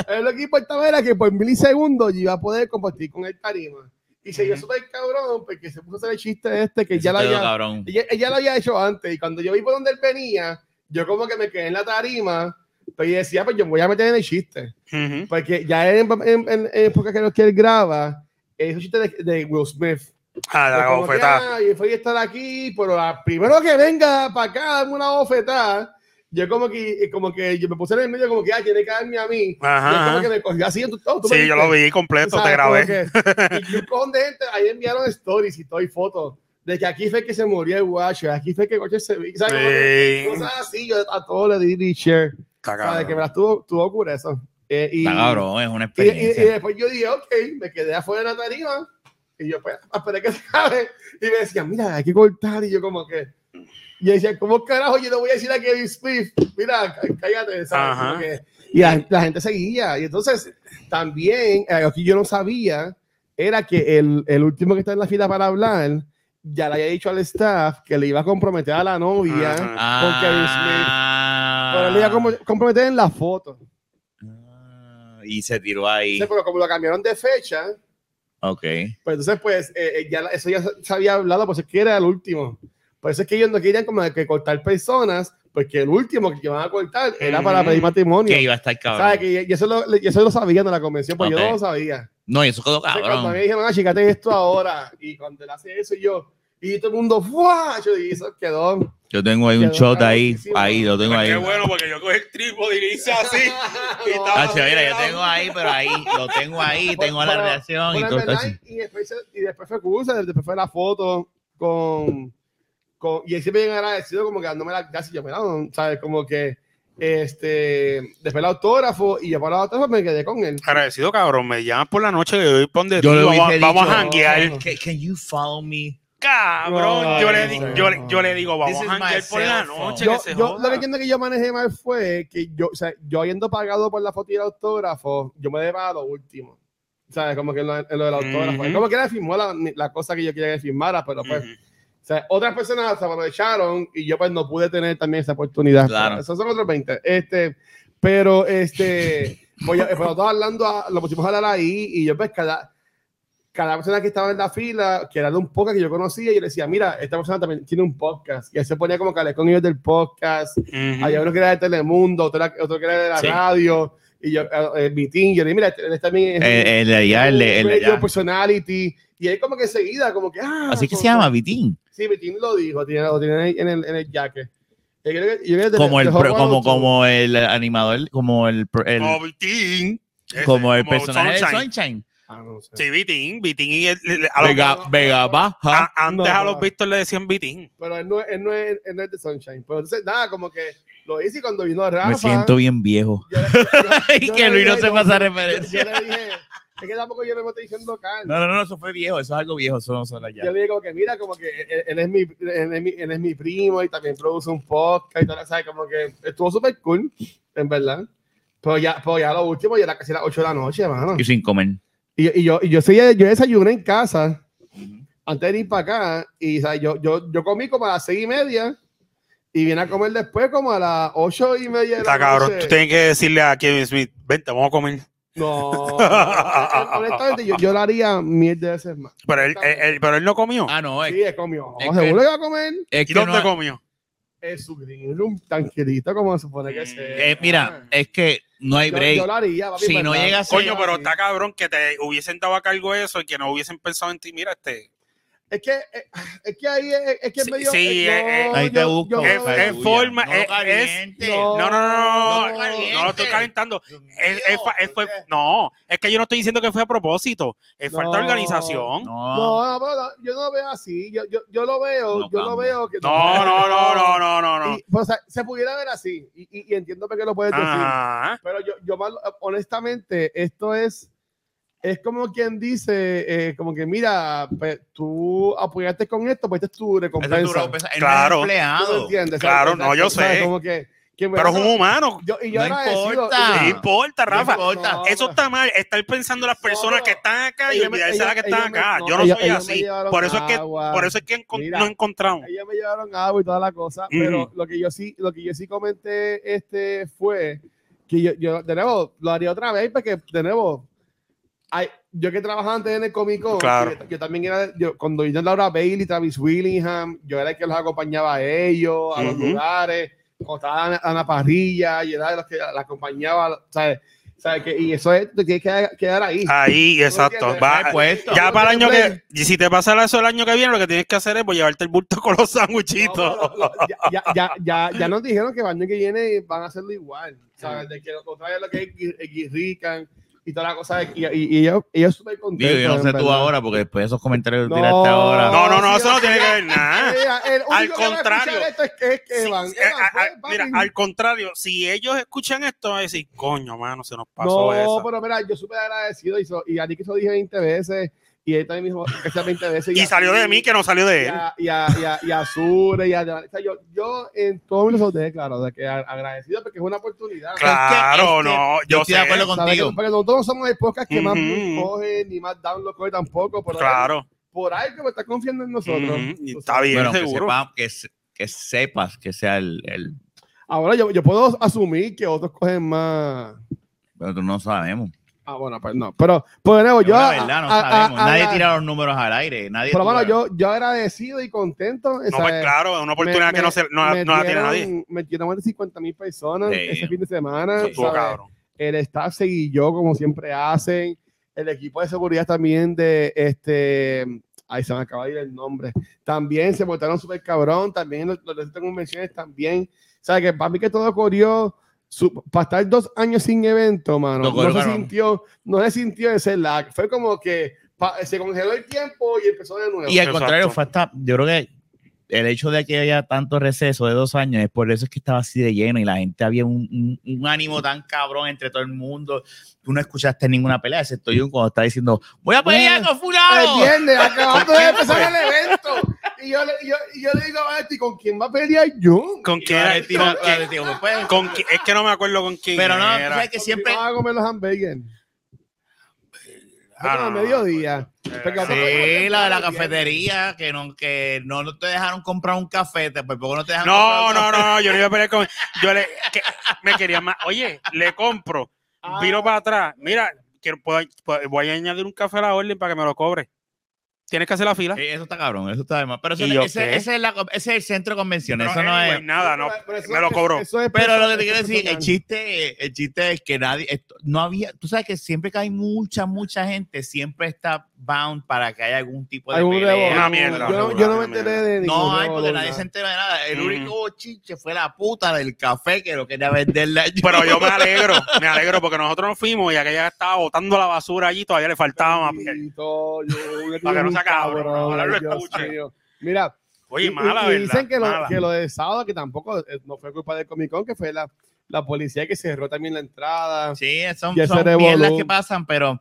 yo eh, lo que importaba era que por milisegundos yo iba a poder compartir con el tarima. Y se yo Ujú. súper cabrón porque se puso a hacer el chiste este que ya lo había, ella, ella lo había hecho antes. Y cuando yo vi por donde él venía, yo como que me quedé en la tarima. Pero yo decía, pues yo me voy a meter en el chiste. Ujú. Porque ya en, en, en, época que, que él graba, es un chiste de, de Will Smith. Ah, la Pues bofetada. "Ah, y fue a estar aquí, pero la, primero que venga para acá, dame una bofetada. Yo como que, como que yo me puse en el medio, como que, ah, tiene que darme a mí. Ajá, y él como que me cogió así. ¿tú, me Sí, yo lo vi completo, ¿Sabes? te grabé. Que- y un cojón de gente, ahí enviaron stories y todo, y fotos. De que aquí fue que se murió el Watcher, aquí fue que Watcher se vi. ¿Sabes? Sí. Cosas así, yo a todos le di share. ¿Sabes? Que me las tuvo, tuvo cura eso. Eh, y, Está cabrón, es una y, y- y experiencia. después yo dije, ok, me quedé afuera de la tarima. Y yo, pues, esperé que se acabe. Y me decían, mira, hay que cortar. Y yo, como que. Y yo decía, ¿cómo carajo yo le voy a decir a Kevin Smith? Mira, cá- cállate, ¿sabes? Que- y la, la gente seguía. Y entonces, también, eh, algo que yo no sabía, era que el, el último que está en la fila para hablar, ya le había dicho al staff que le iba a comprometer a la novia. Ajá. con Kevin Smith. Ah. Pero le iba a com- comprometer en la foto. Ah, Y se tiró ahí. Sí, pero como lo cambiaron de fecha, Ok. Pues entonces, pues, eh, eh, ya eso ya se- había hablado, pues es que era el último. Por eso es que ellos no querían como que cortar personas, porque el último que iban a cortar era para pedir matrimonio. Que iba a estar cabrón. ¿Sabes? Que, y eso lo, y eso lo sabían de la convención, pues yo no lo sabía. No, y eso quedó Entonces, cuando cabrón. me dijeron, ah, chicate esto ahora, y cuando él hace eso, yo, y todo el mundo, ¡fuah! Yo, y eso quedó. Yo tengo ahí un Quedó shot ahí. Ahí, lo tengo ahí. Qué bueno, porque yo cogí el trípode y hice así. Y No, estaba- Hacho, mira, yo tengo ahí, pero ahí, lo tengo ahí, tengo la Pero- reacción y Bueno, todo en verdad, eso. y, después, se- y después fue Cursa, después fue la foto con, con y él siempre bien agradecido como que dándome las gracias yo me no, sabes como que este después el autógrafo y yo para el autógrafo me quedé con él Agradecido, cabrón. Me llamas por la noche que voy Yo tú, le vamos, dicho, a janguear. Can, can you follow me? Cabrón, No, yo, le no, di- no. yo, le- yo le digo, vamos This a janguear por la noche. yo, que se yo joda. lo que entiendo que yo manejé mal fue que yo o sea yo habiendo pagado por la foto y el autógrafo yo me debía pagar lo último sabes como que en lo, en lo del autógrafo como que era firmó la, la cosa que yo quería que firmara pero pues. O sea, otras personas se aprovecharon y yo pues no pude tener también esa oportunidad. Claro. Esos son otros 20. Este, pero este, pues yo, pero todos hablando, a- lo pusimos a hablar ahí y yo pues cada, cada persona que estaba en la fila, que era de un podcast que yo conocía, yo le decía, mira, esta persona también tiene un podcast. Y él se ponía como que con ellos del podcast. Ujú. Había uno que era de Telemundo, otro, otro que era de la Sí. radio. Y yo, eh, el meeting, yo le dije, mira, este- él también es El, el de allá, el de- el personality. Y él como que enseguida, como que, ah, Así que se llama Vitín. Sí, Vitín lo dijo, tiene, lo tiene ahí en el, en el jacket. Yo yo Como el, pro- como, como el animador, como el, el- Como Vitín. Ese, como el personaje Sunshine. de Sunshine. Ah, no sé. Sí, Vitín. Vitín y el, el- a los- Vega, Vega Baja. a- antes No, a los. Víctor le decían Vitín. Pero él no, es- él, no es, él no es de Sunshine. Pero entonces, nada, como que lo hice cuando vino Rafa. Me siento bien viejo. yo le- yo- Y yo que Luis no esa yo- referencia. Yo le dije, es que tampoco yo le estoy diciendo Carl. No, no, no, eso fue viejo, eso es algo viejo, eso no son allá. Yo le digo que mira, como que él, él es mi, él, es mi, él es mi primo y también produce un podcast y todo, ¿sabes? Como que estuvo súper cool, en verdad. Pero ya, pero ya lo último, ya era casi las 8 de la noche, hermano. Y sin comer. Y, y yo, y yo, sí, yo desayuné en casa antes de ir para acá. Y o sea, yo, yo, yo comí como a las seis y media y vine a comer después como a las ocho y media. De Está la cabrón. Tú tienes que decirle a Kevin Smith, vente, vamos a comer. No, honestamente, yo, yo lo haría mil de veces más. Pero él, él- él- pero él no comió. Ah, no, es, Sí, él comió. es que- Seguro que va a comer. es ¿Y que dónde no- comió? Es su green room tranquilito como se supone que sea. eh, mira, es que no hay yo, break. yo lo haría, papi, Si ¿verdad? no llega a ser- Coño, pero está cabrón que te hubiesen dado a cargo eso y que no hubiesen pensado en ti. Mira, este. Es que, eh, es que ahí es, es que es Sí, medio. sí, eh, eh, Ahí te busco. yo Es- forma- No es- caliente. No, No, no, no, lo estoy calentando. No, es que yo no estoy diciendo que fue a propósito. Es falta de No. organización. No, No, no, pero no, yo no lo veo así. Yo, yo, yo lo veo, No yo lo veo que. No, no, no, no, no, no, no. Y, pues, o sea, se pudiera ver así. Y, y, y entiendo qué lo puedes decir. Ajá. Pero yo, yo honestamente, esto es. Es como quien dice, eh, como que mira, pues, tú apoyaste con esto, pues esta es tu es recompensa. tu no es Claro. ¿Tú me empleado. entiendes? Claro, ¿Sabes? no, yo ¿Sabes? sé. Como que, que Pero es un humano. yo, y yo No importa. No importa, Rafa. No importa. No, Eso está mal. Estar pensando en las personas No, que están acá y olvidarse de las que están me- acá. no, Yo no ellos- soy ellos así. Por eso es que, agua. por eso es que Mira. nos encontramos. ellos me llevaron agua y toda la cosa, pero lo que yo sí, lo que yo sí comenté este fue que yo, yo de nuevo lo haría otra vez porque de nuevo hay, yo que trabajaba antes en el Comic Con, Claro. yo, yo también era, yo, cuando vino Laura Bailey, Travis Willingham, yo era el que los acompañaba a ellos, a los lugares, cuando estaba Ana, Ana Parrilla, y era de los que la acompañaba, ¿sabes? ¿Sabes? Que, y eso es, te tienes que quedar, ahí. Ahí, exacto. Va- puesto. ya para el año que, y si te pasa eso el año que viene, lo que tienes que hacer es pues, llevarte el bulto con los No, lo- ya, ya, ya, ya, nos dijeron que el año que viene van a hacerlo igual. ¿sabes? De que otra vez lo que es Gui- Guirrican y toda la cosa. Y, y, y ellos, ellos súper contentos. Digo, yo no sé tú ahora, porque después de esos comentarios que No. tiraste ahora. No, no, no, sí, eso no tiene que ver nada. Al que contrario. Que que eh, mira, al contrario, si ellos escuchan esto, van a decir, coño, mano, se nos pasó No, eso. pero mira, yo súper agradecido y, so- y a Nicky se lo dije 20 veces y él también dijo que sea 20 veces. Y a salió de mí, que no salió de y él. a, y a, y a, y a Sure, y a, o sea, yo, yo en todos mis los dejé claro, de que agradecido porque es una oportunidad. Claro, es que no, yo yo estoy de acuerdo contigo. Que- Porque nosotros no somos el podcast que más Ujú. views coge, ni más download coge tampoco, pero Claro. por ahí que me está confiando en nosotros. Y está bien, Bueno, que, seguro. sepa- que, se- que sepas que sea el, el- Ahora yo, yo puedo asumir que otros cogen más. Pero tú no sabemos. Ah, bueno, pues no. Pero, pues de nuevo, Yo, yo. la verdad, no a- sabemos. a- Nadie a- tira los números al aire. Nadie Pero bueno, yo, yo agradecido y contento. No, pues claro, es una oportunidad que no, se, no, la- no la tiene nadie. Metieron más de 50 mil personas Sí. ese fin de semana. Eso estuvo ¿sabes? cabrón. el staff seguilló como siempre hacen, el equipo de seguridad también de este, ahí se me acaba de ir el nombre, también se portaron súper cabrón, también los, los de convenciones también, o sea que para mí que todo corrió, su- para estar dos años sin evento, mano, no corrió, se sintió, no se sintió ese lag, fue como que pa- se congeló el tiempo y empezó de nuevo. Y al Exacto. contrario, fue hasta, yo creo que el hecho de que haya tanto receso de dos años es por eso es que estaba así de lleno y la gente había un, un- un ánimo tan cabrón entre todo el mundo. Tú no escuchaste ninguna pelea, excepto yo cuando estaba diciendo, voy a pelear con fulano. viernes, acabando de empezar el evento. Y yo, le, yo, le digo a Betty, ¿con quién va a pelear yo? ¿Con quién? pues. Es que no me acuerdo con quién. Pero no, tú sabes que siempre... Vamos a comer los hamburgues. Ah, a no, no, mediodía. Sí, la de la cafetería, que no, que no, no te dejaron comprar un café, te- por poco no te dejaron No, comprar un no, café. no, yo no iba a pelear con. Yo le. que- me quería más. Oye, le compro. Ah. Viro para atrás. Mira, quiero, puedo- puedo- voy a añadir un café a la orden para que me lo cobre. Tienes que hacer la fila. Eh, Eso está cabrón, eso está de más. Pero eso- ¿Y yo ese, es la- ese es el centro de convenciones, Pero eso no es... nada, no. Me lo cobró. es Pero lo que te quiero decir, el chiste, el chiste es que nadie, esto- no había, tú sabes que siempre que hay mucha, mucha gente, siempre está bound para que haya algún tipo de Algún pelea. Una mierda, Yo, no- una yo no me enteré de ningún No hay porque nadie nada. se entera de nada. El Ujú. único chiche fue la puta del café que lo quería venderle a Pero yo me alegro, me alegro porque nosotros nos fuimos y aquella estaba botando la basura allí, todavía le faltaba más. Para que no se cabrón, ojalá lo. Mira, Oye, y- mala, y, y dicen que lo, Mala. que lo de sábado, que tampoco eh, no fue culpa del Comic Con, que fue la, la policía que cerró también la entrada. Sí, son, Y son mierdas que pasan, pero No,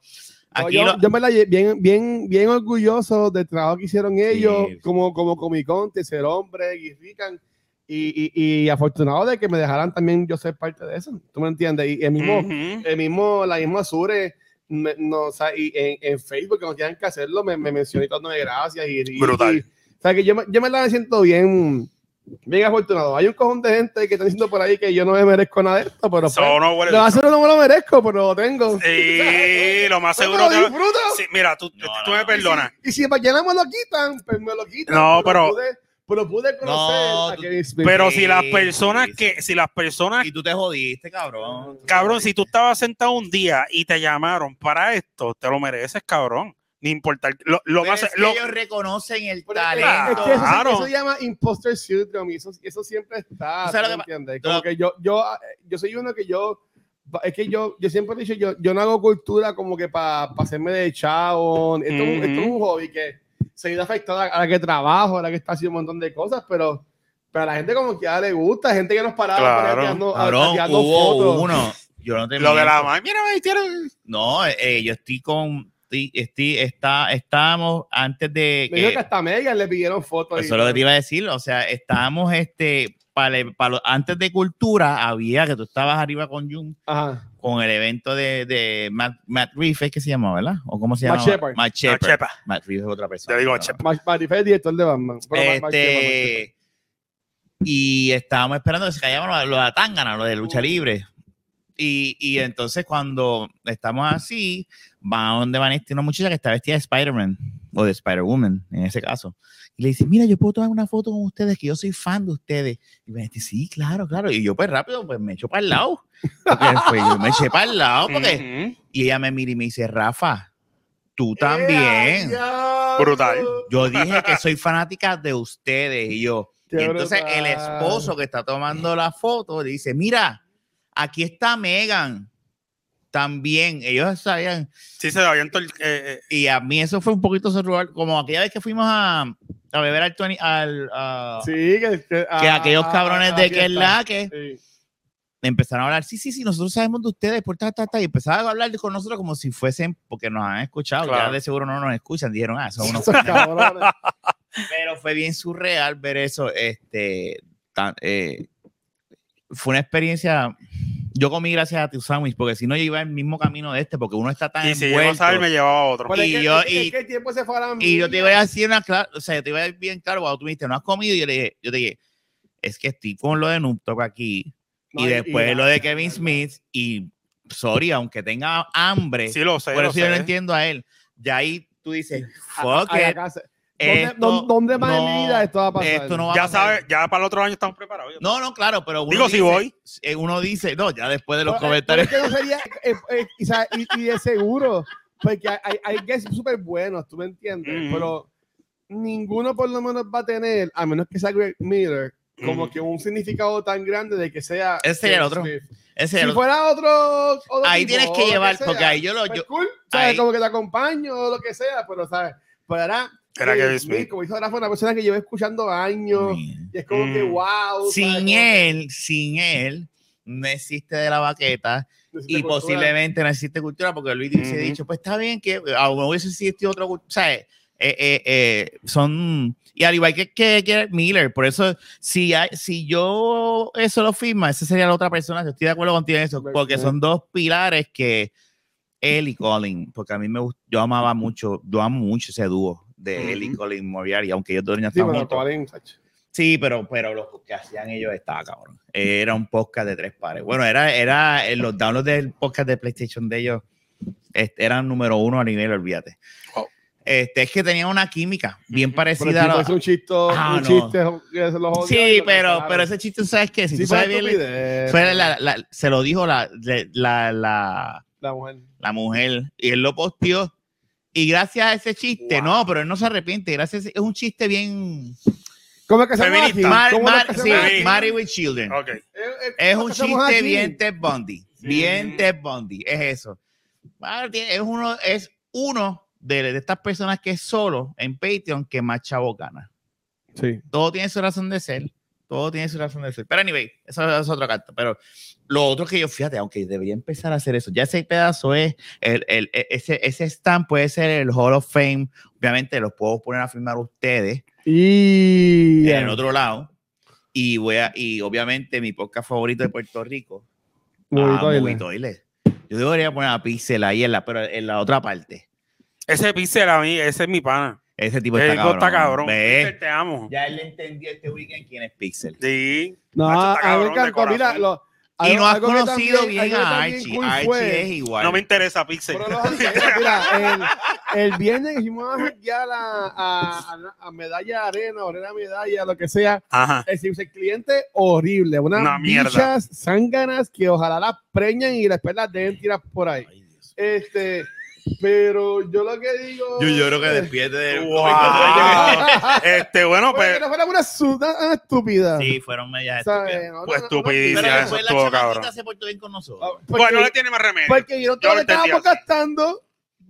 aquí yo, lo- yo me la bien, bien, bien orgulloso del trabajo que hicieron ellos Sí. como, como Comic Con, Tercer Hombre, Guirrican, y, y, y afortunado de que me dejaran también yo ser parte de eso. ¿Tú me entiendes? Y el mismo, Ujú. el mismo, la misma Azure, me- no, o sea, y en, en Facebook, cuando tengan que hacerlo, me, me mencionó y dándome gracias. Y, y- Brutal. y- o sea, que yo, me- yo me la siento bien, bien afortunado. Hay un cojón de gente que están diciendo por ahí que yo no me merezco nada de esto, pero pues, Eso no lo hacer no me lo merezco, pero lo tengo. Sí, lo más Pero seguro lo que. disfruto. Sí, mira, tú, No, tú no, me no. perdonas. Y si mañana me lo quitan, pues me lo quitan. No, pero- Pude, pero pude conocer No, a Kevin Smith. Pero si las personas que, si las personas, y tú te jodiste, cabrón. cabrón, si tú estabas sentado un día y te llamaron para esto, te lo mereces, cabrón. Ni importar. Lo, lo Pero más, es que lo- ellos reconocen el talento. es que eso, se- Claro. eso se llama imposter syndrome y eso, y eso siempre está. ¿Tú sabes ¿tú lo me que pa- entiendes? Como que yo, yo, yo soy uno que yo, es que yo, yo siempre he dicho, yo, yo no hago cultura como que para hacerme de chavo. Esto, esto es un hobby que se ha ido afectado a la que trabajo, a la que está haciendo un montón de cosas, pero, pero a la gente como que ya le gusta, gente que nos paraba Claro. tirando- Cabrón, hubo fotos. uno. Yo no te lo de la madre, mira, me hicieron. No, eh, yo estoy con. estoy, estoy, está, estábamos antes de Me dijo que, que hasta Megan le pidieron fotos. eso es lo que te iba a decir, o sea, estábamos este, para, antes de cultura, había que tú estabas arriba con Jun, Ajá. con el evento de, de Matt, Matt Reeves, ¿es que se llama, verdad? ¿O cómo se Matt llama? Shepard. Matt Shepard. Chepa. Matt Reeves es otra persona. Yo digo Chepa. Mar- Marifé es director de Batman. Este, y estábamos esperando que se callaban los, los de Tangana, los de lucha libre. Y, y entonces cuando estamos así, va a donde Vanessa, una muchacha que está vestida de Spider-Man o de Spider-Woman en ese caso. Y le dice, mira, yo puedo tomar una foto con ustedes, que yo soy fan de ustedes. Y Vanessa, sí, claro, claro. Y yo pues rápido, pues me echo para el lado. Porque, pues, yo me eché para el lado porque... Y ella me mira y me dice, Rafa, tú ¡Eh, también. Brutal. Yo dije que soy fanática de ustedes y yo. Y entonces brutal. el esposo que está tomando la foto dice, mira, aquí está Megan. También, ellos sabían. Sí, se habían todo el- eh, eh, Y a mí eso fue un poquito surreal, como aquella vez que fuimos a, a beber al 20, al, a- Sí, que, que, que a- aquellos a- cabrones a de que la que Sí. empezaron a hablar, sí, sí, sí, nosotros sabemos de ustedes, por ta, ta, ta, y empezaron a hablar con nosotros como si fuesen, porque nos han escuchado, ya Claro. de seguro no nos escuchan, dijeron, ah, son unos pero fue bien surreal ver eso. Este, tan- eh, fue una experiencia. Yo comí gracias a tu sándwich, porque si no, yo iba el mismo camino de este, porque uno está tan y si yo no sabía, me llevaba a otro. Pero es Y que- yo- y- es que el tiempo se fue a Y yo te iba a decir una clara, o sea, yo te iba a decir bien claro, cuando tú me dijiste, no has comido, y yo le dije, yo te dije, es que estoy con lo de Noob Talk aquí, No, y después lo de Kevin. Smith, y sorry, aunque tenga hambre, Sí, lo sé. por lo eso yo no entiendo a él. Ya ahí tú dices, A- fuck a it, casa. ¿Dónde, esto dónde- dónde más en mi no- vida esto va a pasar? esto no va Ya sabes, ya para el otro año estamos preparados. No, no, claro, pero uno Digo, si dice- voy. eh, Uno dice, no, ya después de los Pero, eh, comentarios. pero es que no sería, eh, eh, y, sa- y- y de seguro, porque hay, hay, guests súper buenos, tú me entiendes, Ujú. pero ninguno por lo menos va a tener, a menos que sea Greg Miller, como Ujú. que un significado tan grande de que sea. Ese sería el otro. Smith. Ese Si era- fuera otro. otro ahí tipo, tienes que llevar, sea, porque ahí yo lo. pues Yo, cool, ¿sabes? ahí- Como que te acompaño o lo que sea, pero ¿sabes? Pero era. Era Kevin Smith. Como dijo Rafa, una persona que llevo escuchando años. Y es como que Mm. wow. ¿sabes? sin Como él, sin él, no existe de la baqueta que y cultura. posiblemente no existe cultura, porque Luis dice, dicho, pues está bien que aún hubiese existido otro, cult- ¿sabes? Eh, eh, eh, son, y al igual que, que, que Miller, por eso, si, hay, si yo eso lo firma, esa sería la otra persona, yo estoy de acuerdo contigo en eso, porque son dos pilares que él y Colin, porque a mí me yo amaba mucho, yo amo mucho ese dúo de él y. Colin Moriarty, aunque ellos dos Sí, juntos. Colin, sacho. Sí, pero, pero lo que hacían ellos estaba cabrón. Era un podcast de tres pares. Bueno, era, era eh, los downloads del podcast de PlayStation de ellos este, eran número uno a nivel, olvídate. Este, es que tenían una química bien Ujú. Pero parecida a es un chiste, Ah, un no. chiste que se los odia y Sí, pero, pero ese chiste, ¿sabes qué? Si Sí, tú sabes bien, estupidez, fue la- la- se lo dijo la, la, la, la mujer. la mujer y él lo posteó. Y gracias a ese chiste, Wow. no, pero él no se arrepiente. Gracias, a ese- es un chiste bien. ¿Cómo es que se llama sí? Married with Children. Ok. Eh, Es ¿cómo un chiste bien Ted Bundy. Bien Mm. Ted Bundy. Es eso. Es uno, es uno de, de estas personas que es solo en Patreon que más chavo gana. Sí. Todo tiene su razón de ser. Todo tiene su razón de ser. Pero anyway, eso es otra carta. Pero lo otro que yo, fíjate, aunque debería empezar a hacer eso, ya ese pedazo es, el, el- e- ese, ese stand puede ser el Hall of Fame. Obviamente los puedo poner a firmar ustedes Y. en el otro lado. Y voy a, y obviamente mi podcast favorito de Puerto Rico, Movie Ah, Toilet. Yo debería poner a Pixel ahí en la, pero en la otra parte. Ese pixel a mí, ese es mi pana. Ese tipo El está cabrón. está cabrón. Pixel, te amo. Ya él entendió este weekend quién es Pixel. Sí. No, Nacho, está a mí me encantó. Mira, lo, Y algo- no has conocido también- bien a Archie. cool Archie fue- es igual. No me interesa Pixel. Pero los anteriores, mira, el, el viernes fuimos a janguear a, a, a, Medalla Arena, Arena Medalla, lo que sea, Ajá. el servicio al cliente horrible, unas Una mierda. bichas zánganas que ojalá las preñan y después las deben tirar por ahí. Ay, Dios. Este, pero yo lo que digo. Yo lloro que eh, despierte de Wow. este, bueno, Pues que pues, no fuera una suda estúpida. Sí, fueron medias estúpidas. No, no, Pues no, no, estupidísima, Pero eso después la estuvo cabrón. se portó bien con nosotros. porque- bueno, no le tiene más remedio. Porque yo Yo todo lo le estábamos gastando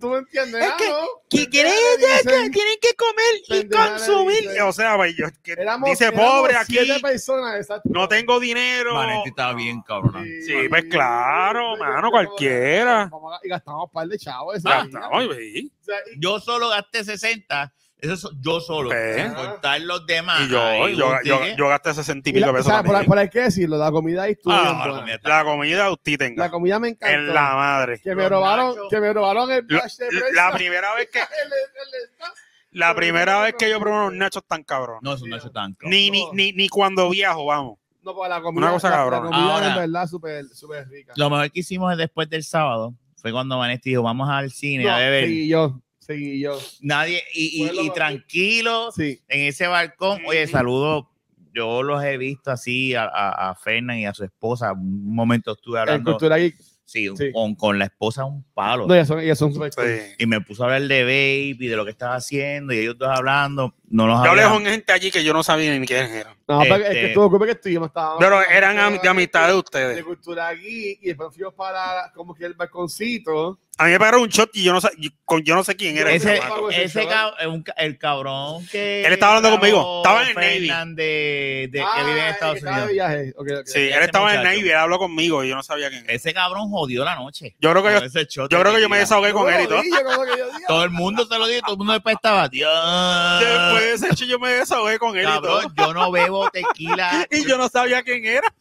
tú me entiendes. Es que- ¿no? que quieren, que tienen que comer y consumir. O sea, güey, yo, que Éramos- dice éramos pobre aquí, personas, no tengo dinero. Vanetti estaba bien, cabrón. Sí, pues claro, mano, cualquiera. Y gastamos un par de chavos. está, sí. O sea, y- Yo solo gasté 60. Eso so- yo solo. Pues. Sin contar los demás. Y yo, Ahí, yo, yo, gasté 60 y y pico o pesos sea, por, por hay que decirlo, la comida ahí estuvo Ah, bien la comida La comida usted tenga. La comida me encantó. En la madre. que me Los robaron, nachos. que me robaron el La, flash de prensa. la primera vez que El- el- el- la primera vez que yo probé unos nachos tan cabrón. No, no es tan cabrón. Ni, ni, ni, ni cuando viajo, vamos. No, pues la comida, Una cosa la- la comida Ahora- en verdad súper súper rica. Lo mejor que hicimos después del sábado fue cuando Vanetti dijo, vamos al cine No, a beber. seguí yo, seguí yo. Nadie, y, y- tranquilo Sí. en ese balcón. Oye, saludo. Yo los he visto así a, a, a Fernan y a su esposa. Un momento estuve En hablando Cultura Geek. sí, Sí. Con, con la esposa un palo. No, ya son, ya son. Sí. y me puso a hablar de Babe y de lo que estaba haciendo y ellos dos hablando. No los Yo hablé con gente allí que yo no sabía ni quién eran. No, es que tú ocupes que estuvimos, estábamos. Pero eran de amistad de ustedes. De Cultura Geek y después fuimos para como que el balconcito. A mí me pagaron un shot y yo no, yo, con- yo no sé quién era. Ese, ese ese cab- el cabrón que. Él estaba hablando conmigo. Estaba en el Navy. De, que Ah, vive en Estados Unidos. viaje. Sí, él estaba en el. Navy, él habló conmigo y yo no sabía quién era. Ese cabrón jodió la noche. Yo creo que yo, Con ese shot yo, de creo que yo me desahogué con él y todo. Todo el mundo se lo dijo, todo el mundo después estaba. Dios. Después de ese hecho yo me desahogué con él y todo. Cabrón, yo no bebo tequila. Y yo no sabía quién era.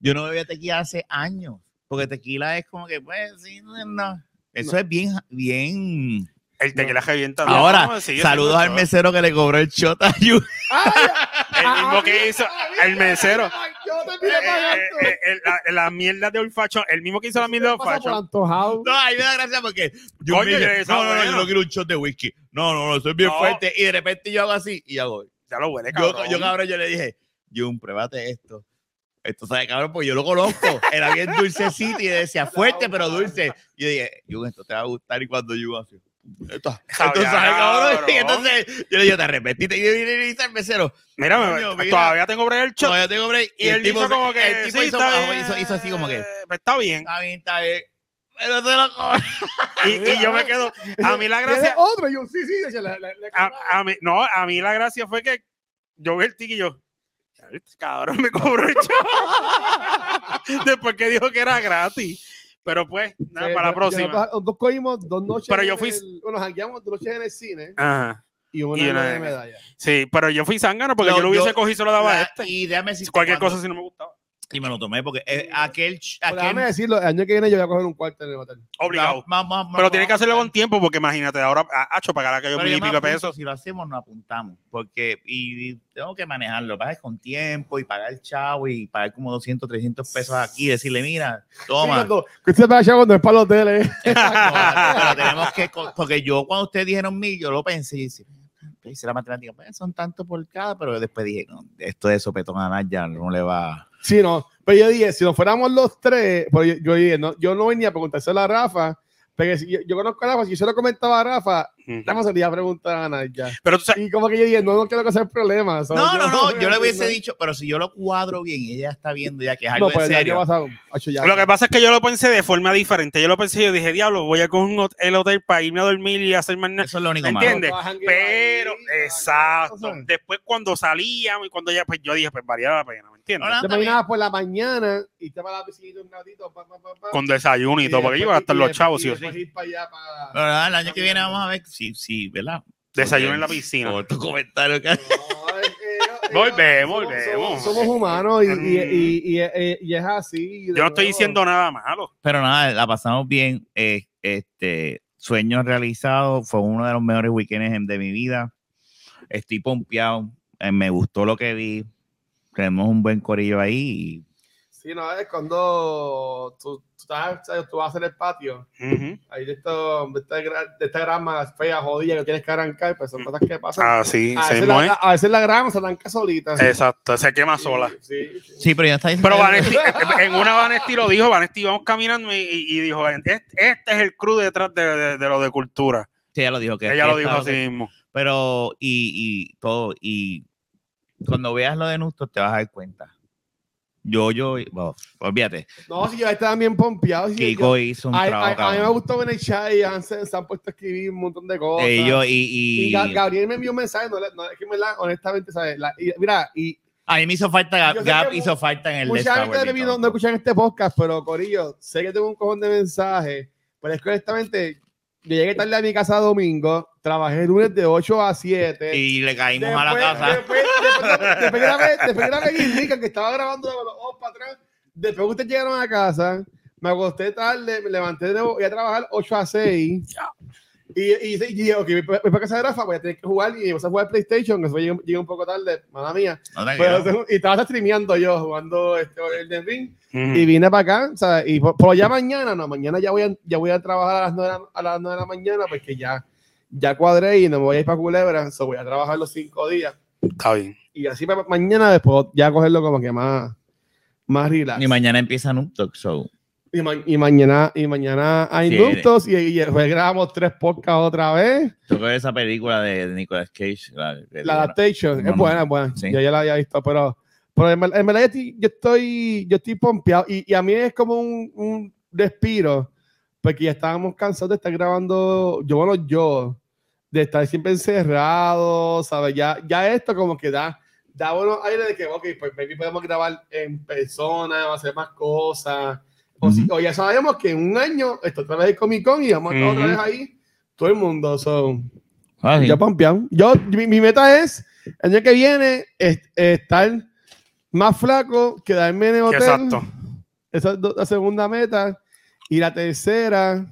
Yo no bebía tequila hace años. Porque tequila es como que, pues, sí, no, no. Eso es bien, bien. El tequila revienta. Ahora, No, sigue saludos siendo al mesero que le cobró el shot a Yu. El mismo que hizo el mesero. Yo te Eh, eh, eh, la, la mierda de olfacho, el mismo que hizo la mierda de olfacho. antojado. No, ahí me da gracia porque yo Coño, dije, que está no, no, no, yo no quiero un shot de whisky. No, no, no, soy bien No. fuerte. Y de repente yo hago así y hago. Ya lo huele, Yo, yo, cabrón, yo le dije, Jun, pruébate esto. Esto sabe, cabrón, porque yo lo conozco. Era bien dulcecito y decía fuerte, pero dulce. Yo dije, Jun, esto te va a gustar. Y cuando Jun así, esto, esto sabe, cabrón. Y entonces yo le dije, te arrepentiste. Y yo vine y al mesero, Mira, todavía tengo break el shot. no, yo tengo break. y el tipo hizo se- como que. el tipo sí, hizo, así como que, pues está bien. está bien, está bien. Pero te lo Y, y yo me quedo. A mí la ¿Tienes gracia. otro? Y yo, sí, sí. a mí, no, a mí la gracia fue que yo vi el tiki y yo. "Ya viste, Cabrón, me cobró el shot". Después que dijo que era gratis. Pero pues, nada, Eh, para la próxima. Dos cogimos dos noches. Pero yo fui- el- bueno, jangueamos dos noches en el cine Ajá. y una, Y una de medalla. Sí, pero yo fui zángano porque No, yo lo hubiese yo- cogido y se lo daba a La- este. Y déjame decir Cualquier cosa si no me gustaba. Y me lo tomé porque eh, aquel, aquel déjame decirlo, el año que viene yo voy a coger un cuarto en el hotel. Obligado. Pero tiene que hacerlo con tiempo porque imagínate, ahora ha hecho pagar aquellos Pero mil y yo pico pesos. Si lo hacemos, nos apuntamos. Porque, y, y tengo que manejarlo. Pagar con tiempo y pagar el chavo y pagar como 200, 300 pesos aquí. Decirle, mira, toma. Que usted vaya cuando es para los hoteles. pero tenemos que, porque yo cuando ustedes dijeron mil, yo lo pensé y dije, hice la matemática, pues son tantos por cada, pero después dije, no, esto de sopetón a Naya no le va. Sí, no. Pero yo dije, si nos fuéramos los tres, pues yo, dije, no, yo no venía a preguntárselo a Rafa, pero si yo, yo conozco a Rafa, si yo se lo comentaba a Rafa, Se le iba a preguntar a Naya. Pero tú sabes, Y como que yo dije, no, no quiero que sea problema. ¿sabes? No, no, no, yo le hubiese dicho, pero si yo lo cuadro bien y ella está viendo ya que es algo No, pues en serio. pasado. ocho ya. lo que pasa es que yo lo pensé de forma diferente. Yo lo pensé y yo dije, diablo, voy a coger un el hotel para irme a dormir y hacer más nada. Eso es lo único ¿Me malo. entiendes? Pero, ahí, exacto. Después cuando salíamos y cuando ya, pues yo dije, pues valía la pena, ¿me entiendes? Te imaginabas por la mañana y te vas a la piscina un ratito, pa, pa, pa, pa, Con desayuno y todo, porque después- iba a estar los chavos, y sí o sí. después ir para allá, para- Pero nada, el año que viene vamos a ver si, sí, ¿verdad? Desayuno en la piscina. Por tu comentario que No, es que ellos- ellos- Volvemos, somos- volvemos. Somos, somos humanos y, y, Mm. y, y- y- y es así. Yo no estoy diciendo nada malo. Pero nada, la pasamos bien. eh, este, sueños realizados. Fue uno de los mejores weekends en- de mi vida. Estoy pompeado. eh, me gustó lo que vi. Tenemos un buen corillo ahí. Sí, no, es cuando tú, tú, estás- sabes, tú vas a hacer el patio, Ujú. ahí de, esto, de, esta, de esta grama fea, jodida que tienes que arrancar, pues son cosas que pasan. Ah, sí, a, veces la, a veces la grama se arranca solita. Exacto, se quema sola. Sí, sí. Sí, pero ya está diciendo. Pero Vanesti, en una Vanesti lo dijo, Vanesti íbamos caminando y, y dijo, este, este es el crew detrás de, de- de lo de cultura. Sí, ella lo dijo. Que Ella lo dijo así mismo. Pero, y, y todo. Y cuando veas lo de Nusto, te vas a dar cuenta. Yo, yo, bueno, olvídate. No, si ya estaban bien pompeados. sí, Kiko yo- hizo un a, a- trabajo. a mí me gustó en el chat y han- se, han puesto a escribir un montón de cosas. Ellos y, y y, Ga- Gabriel me envió un mensaje, no, no, es que me la, honestamente, ¿sabes? La- y- mira, y a mí me hizo falta, Gab, Yo hizo falta en el mucha gente de mí no, no escuchan este podcast, pero Corillo, sé que tengo un cojón de mensajes, pero es que honestamente, yo llegué tarde a mi casa domingo, trabajé el lunes de 8 a 7. y le caímos a la casa. Después, después, después grabé, después que estaba grabando con los ojos para atrás, después que ustedes llegaron a casa, me acosté tarde, me levanté de nuevo, voy a trabajar 8 a 6. Y, y, y ok, voy para- para casa de Rafa, voy a tener que jugar y vas a jugar PlayStation, llegué, llegué un poco tarde, mala mía. No. Pero y estaba streameando yo, jugando este, el de Ring. Y vine para acá, ¿sabes? Y por, por ya mañana, no, mañana ya voy a, ya voy a trabajar a las 9 de la, a las 9 de la mañana, porque ya, ya cuadré y no me voy a ir para Culebra, so voy a trabajar los 5 días. Está bien. Y así pa- mañana después ya cogerlo como que más, más relax. Y mañana empieza Noob Talk Show. Y, ma- y mañana, y mañana hay Sí. inductos y, y después grabamos tres podcasts otra vez. Tocó esa película de, de Nicolas Cage. La, de- La adaptation No, es buena, es buena. Sí. Yo ya la había visto, pero, pero en, verdad- en verdad yo estoy, yo estoy, yo estoy pompeado y, y a mí es como un, un respiro, porque ya estábamos cansados de estar grabando, yo, bueno, yo, de estar siempre encerrados, ¿sabes? Ya, ya esto como que da, da buenos aires de que, ok, pues maybe podemos grabar en persona, hacer más cosas. O, si- o ya sabemos que en un año esto otra vez es Comic Con y vamos a estar otra Ujú. vez ahí, todo el mundo. son Ah, sí. ya pompeado. Yo, mi, mi meta es, el año que viene, es- estar más flaco, quedarme en el hotel. Exacto. Esa es la segunda meta. Y la tercera,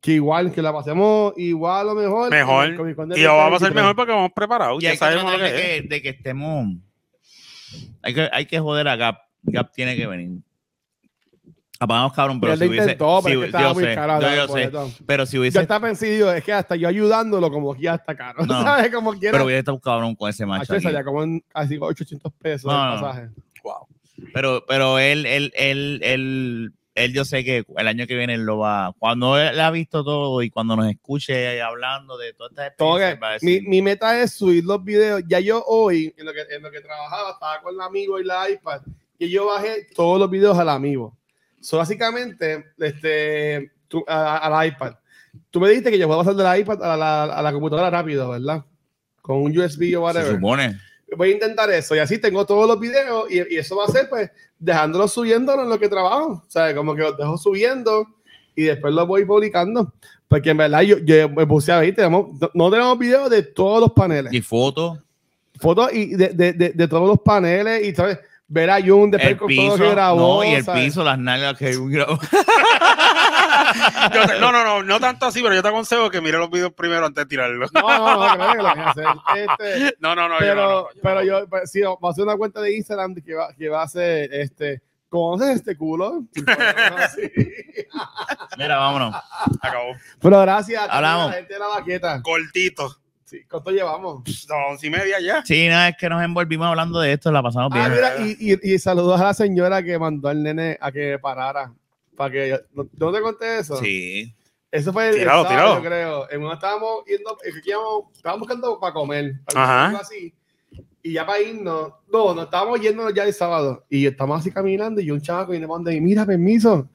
que igual, que la pasemos igual o mejor. Mejor. el Y lo vamos a hacer 2023. mejor porque vamos preparados. Y Ya que sabemos lo que de es. que, de que estemos. Hay que, hay que joder a Gap. Gap tiene que venir. Apagamos, cabrón, pero si hubiese. intentó, pero si- es que yo muy sé, caro, yo- la yo sé. boletón. Pero si Yo hubiese. estaba pensado, es que hasta yo ayudándolo, como que ya está caro. No. ¿Sabes? Como quiera. Pero hubiese estado cabrón con ese macho. Salía como en casi 800 pesos No, el no, no. pasaje. Wow. Pero, pero él, él, él, él, él, yo sé que el año que viene él lo va. Cuando él ha visto todo y cuando nos escuche hablando de todas estas experiencias, mi, mi meta es subir los videos. Ya yo hoy, en lo que, en lo que trabajaba, estaba con el amigo y la iPad, y yo bajé todos los videos al amigo. So, básicamente, este, tú- a, a la iPad. Tú me dijiste que yo puedo pasar de la iPad a la, a la computadora rápido, ¿verdad? Con un USB o se whatever. supone. Voy a intentar eso y así tengo todos los videos y, y eso va a ser pues dejándolos subiéndolo en lo que trabajo. O sea, como que los dejo subiendo y después los voy publicando. Porque en verdad yo, yo me puse a ver, tenemos, no, no tenemos videos de todos los paneles. Y fotos, Fotos y de, de, de, de todos los paneles y ¿sabes? Ver a Jun después el con todo lo piso, que grabó. no, y el ¿sabes? piso, las nalgas que grabó. Te- no, no, no, no tanto así, pero yo te aconsejo que mire los videos primero antes de tirarlos. No, no, no, creo que lo voy a hacer. Este, No, no, no. yo pero, no, no, yo pero yo, pues, sí, va a hacer una cuenta de Instagram que va, que va a ser, este, ¿conoces este culo? Mira, vámonos. Acabó. Pero gracias a Hablamos. la gente de la baqueta. Cortito. Sí, ¿Cuánto llevamos? No, once y media ya. Sí, no, es que nos envolvimos hablando de esto, la pasamos bien. Ah, mira, y, y, y saludos a la señora que mandó al nene a que parara. Para que yo, ¿no, ¿no te conté eso? sí. Eso fue el, el Tirado, sábado, tirado. yo creo. En una estábamos yendo, que íbamos- estábamos buscando para comer. para Ajá. así. Y ya para irnos, no, nos estábamos yendo ya el sábado. Y estamos así caminando y un chamaco viene para donde, mira, permiso.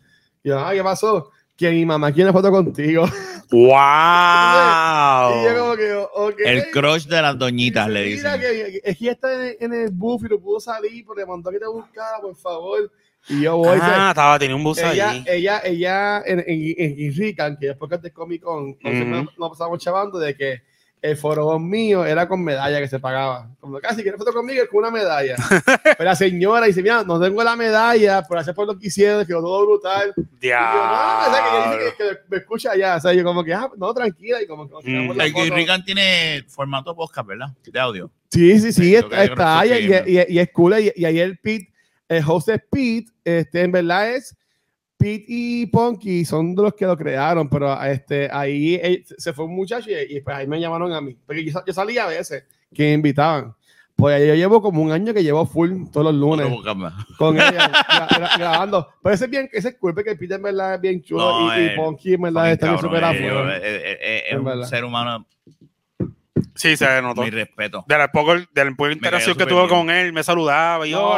Y yo, ah, ¿qué pasó? Que mi mamá quiere foto contigo. ¡Wow! Y yo como que, ok. El crush de las doñitas, le Mira, dicen. que, es que ya está en el, en el buff y no pudo salir, pero le mandó a que te buscara, por favor. Y yo voy. Ah, estaba, tenía un bus ella, ahí. ella, ella, en, en, en Irrican, que después que de Comic Con, entonces Ujú. nos, nos pasamos chavando de que el foro mío era con medalla que se pagaba. Como casi quiere foto conmigo es con una medalla. pero la señora dice, mira, no tengo la medalla, pero hacer por lo que hicieron, quedó todo brutal. Y yo, no, o sea, que ella dice que, que me escucha allá. O sea, yo como que, ah, no, tranquila. Y como que Mm. la El que foto. Rican tiene formato podcast, ¿verdad? De audio. Sí, sí, sí, Sí, está, que está y, y- y es cool. Y, y ahí el Pete, el host es Pete, este, en verdad es Pete y Ponky, son de los que lo crearon, pero este, ahí eh, se fue un muchacho y, y, pues ahí me llamaron a mí. Porque yo, yo salía a veces que me invitaban. Pues yo llevo como un año que llevo full todos los lunes con ella gra- gra- grabando. Pero ese es bien, ese es cool porque Pete en verdad es bien chulo No, y, y eh, Ponky en verdad bien cabrón, súper eh, es En un verdad. ser humano Sí, se notó. Mi respeto. De la poca, de la poca interacción que tuve bien. con él, me saludaba y yo,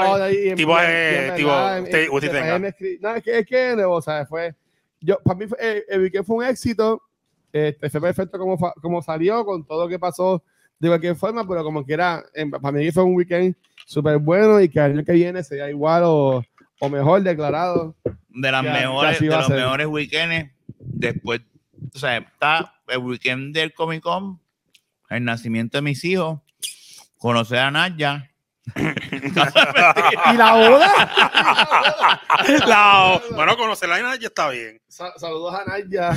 tipo, en- eh, en tipo, usted- tenga. No, es que, es que, o sea, fue. Yo, para mí, eh, el weekend fue un éxito. Este, fue perfecto como, como salió, con todo lo que pasó de cualquier forma, pero como quiera, para mí fue un weekend súper bueno y que el año que viene sea igual o, o mejor declarado. De las Que- que mejores, de los mejores weekends. Después, o sea, está el weekend del Comic Con, el nacimiento de mis hijos, conocer a Naya. ¿Y la boda? La- bueno, conocer la ya está bien. Sa- saludos a Naya.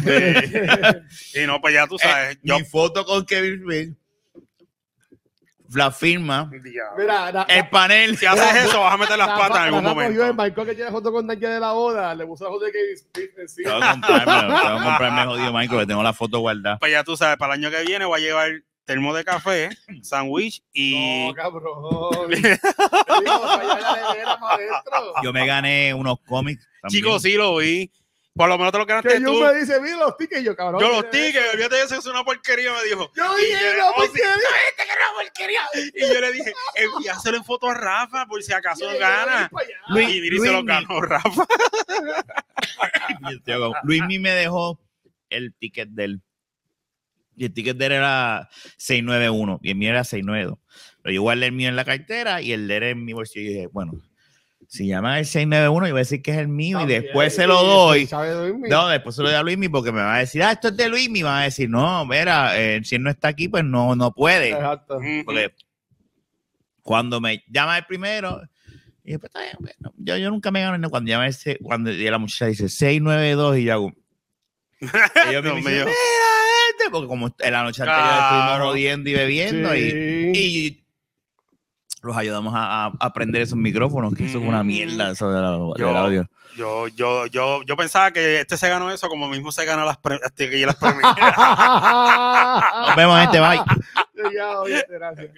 Y no, pues ya tú sabes. Eh, yo, Mi foto con Kevin Smith. La firma. Mira, na- El panel. si haces eso, vas a meter las la- patas en algún momento. Michael que tiene foto con Naya de la boda, le puso la foto de Kevin Smith Tengo encima. que comprarme, tengo que comprarme jodido Michael, que tengo la foto guardada. Pues ya tú sabes, para el año que viene voy a llevar termo de café, sándwich y. No, cabrón. Yo me gané unos cómics. también. Chicos, sí lo vi. Por lo menos te lo Que ganaste yo tú. me dice, mira los tickets, y yo, cabrón. Yo los tickets, olvídate de eso, es una porquería, me dijo. Yo dije, no, oh, porque sí, Y yo le dije, envíaselo en foto a Rafa por si acaso gana. Luis- y mira, se lo ganó Rafa. Luis me dejó el ticket del. Y el ticket de él era 691 y el mío era 692. Pero yo guardé el mío en la cartera y el de él en mi bolsillo. Y dije, bueno, si llaman el 691, yo voy a decir que es el mío y después se lo doy. No, después se lo doy a Luismi porque me va a decir, ah, esto es de Luismi. Y van a decir, no, mira, eh, si él no está aquí, pues no, no puede. Exacto. Porque cuando me llama el primero, y después, está bien, bueno, yo, yo nunca me gano no, cuando llama ese, cuando y la muchacha dice 692 y yo hago. y yo me dice, "Mira este", porque como en la noche anterior estuvimos Claro. jodiendo y bebiendo y, Sí. y los ayudamos a, a aprender esos micrófonos, que eso es una Mm. mierda, eso de la- del Yo- audio. Yo, yo, yo, yo pensaba que este se ganó eso como mismo se ganó las, pre- este, las premias. Nos vemos, gente, bye. Ya, oye, gracias.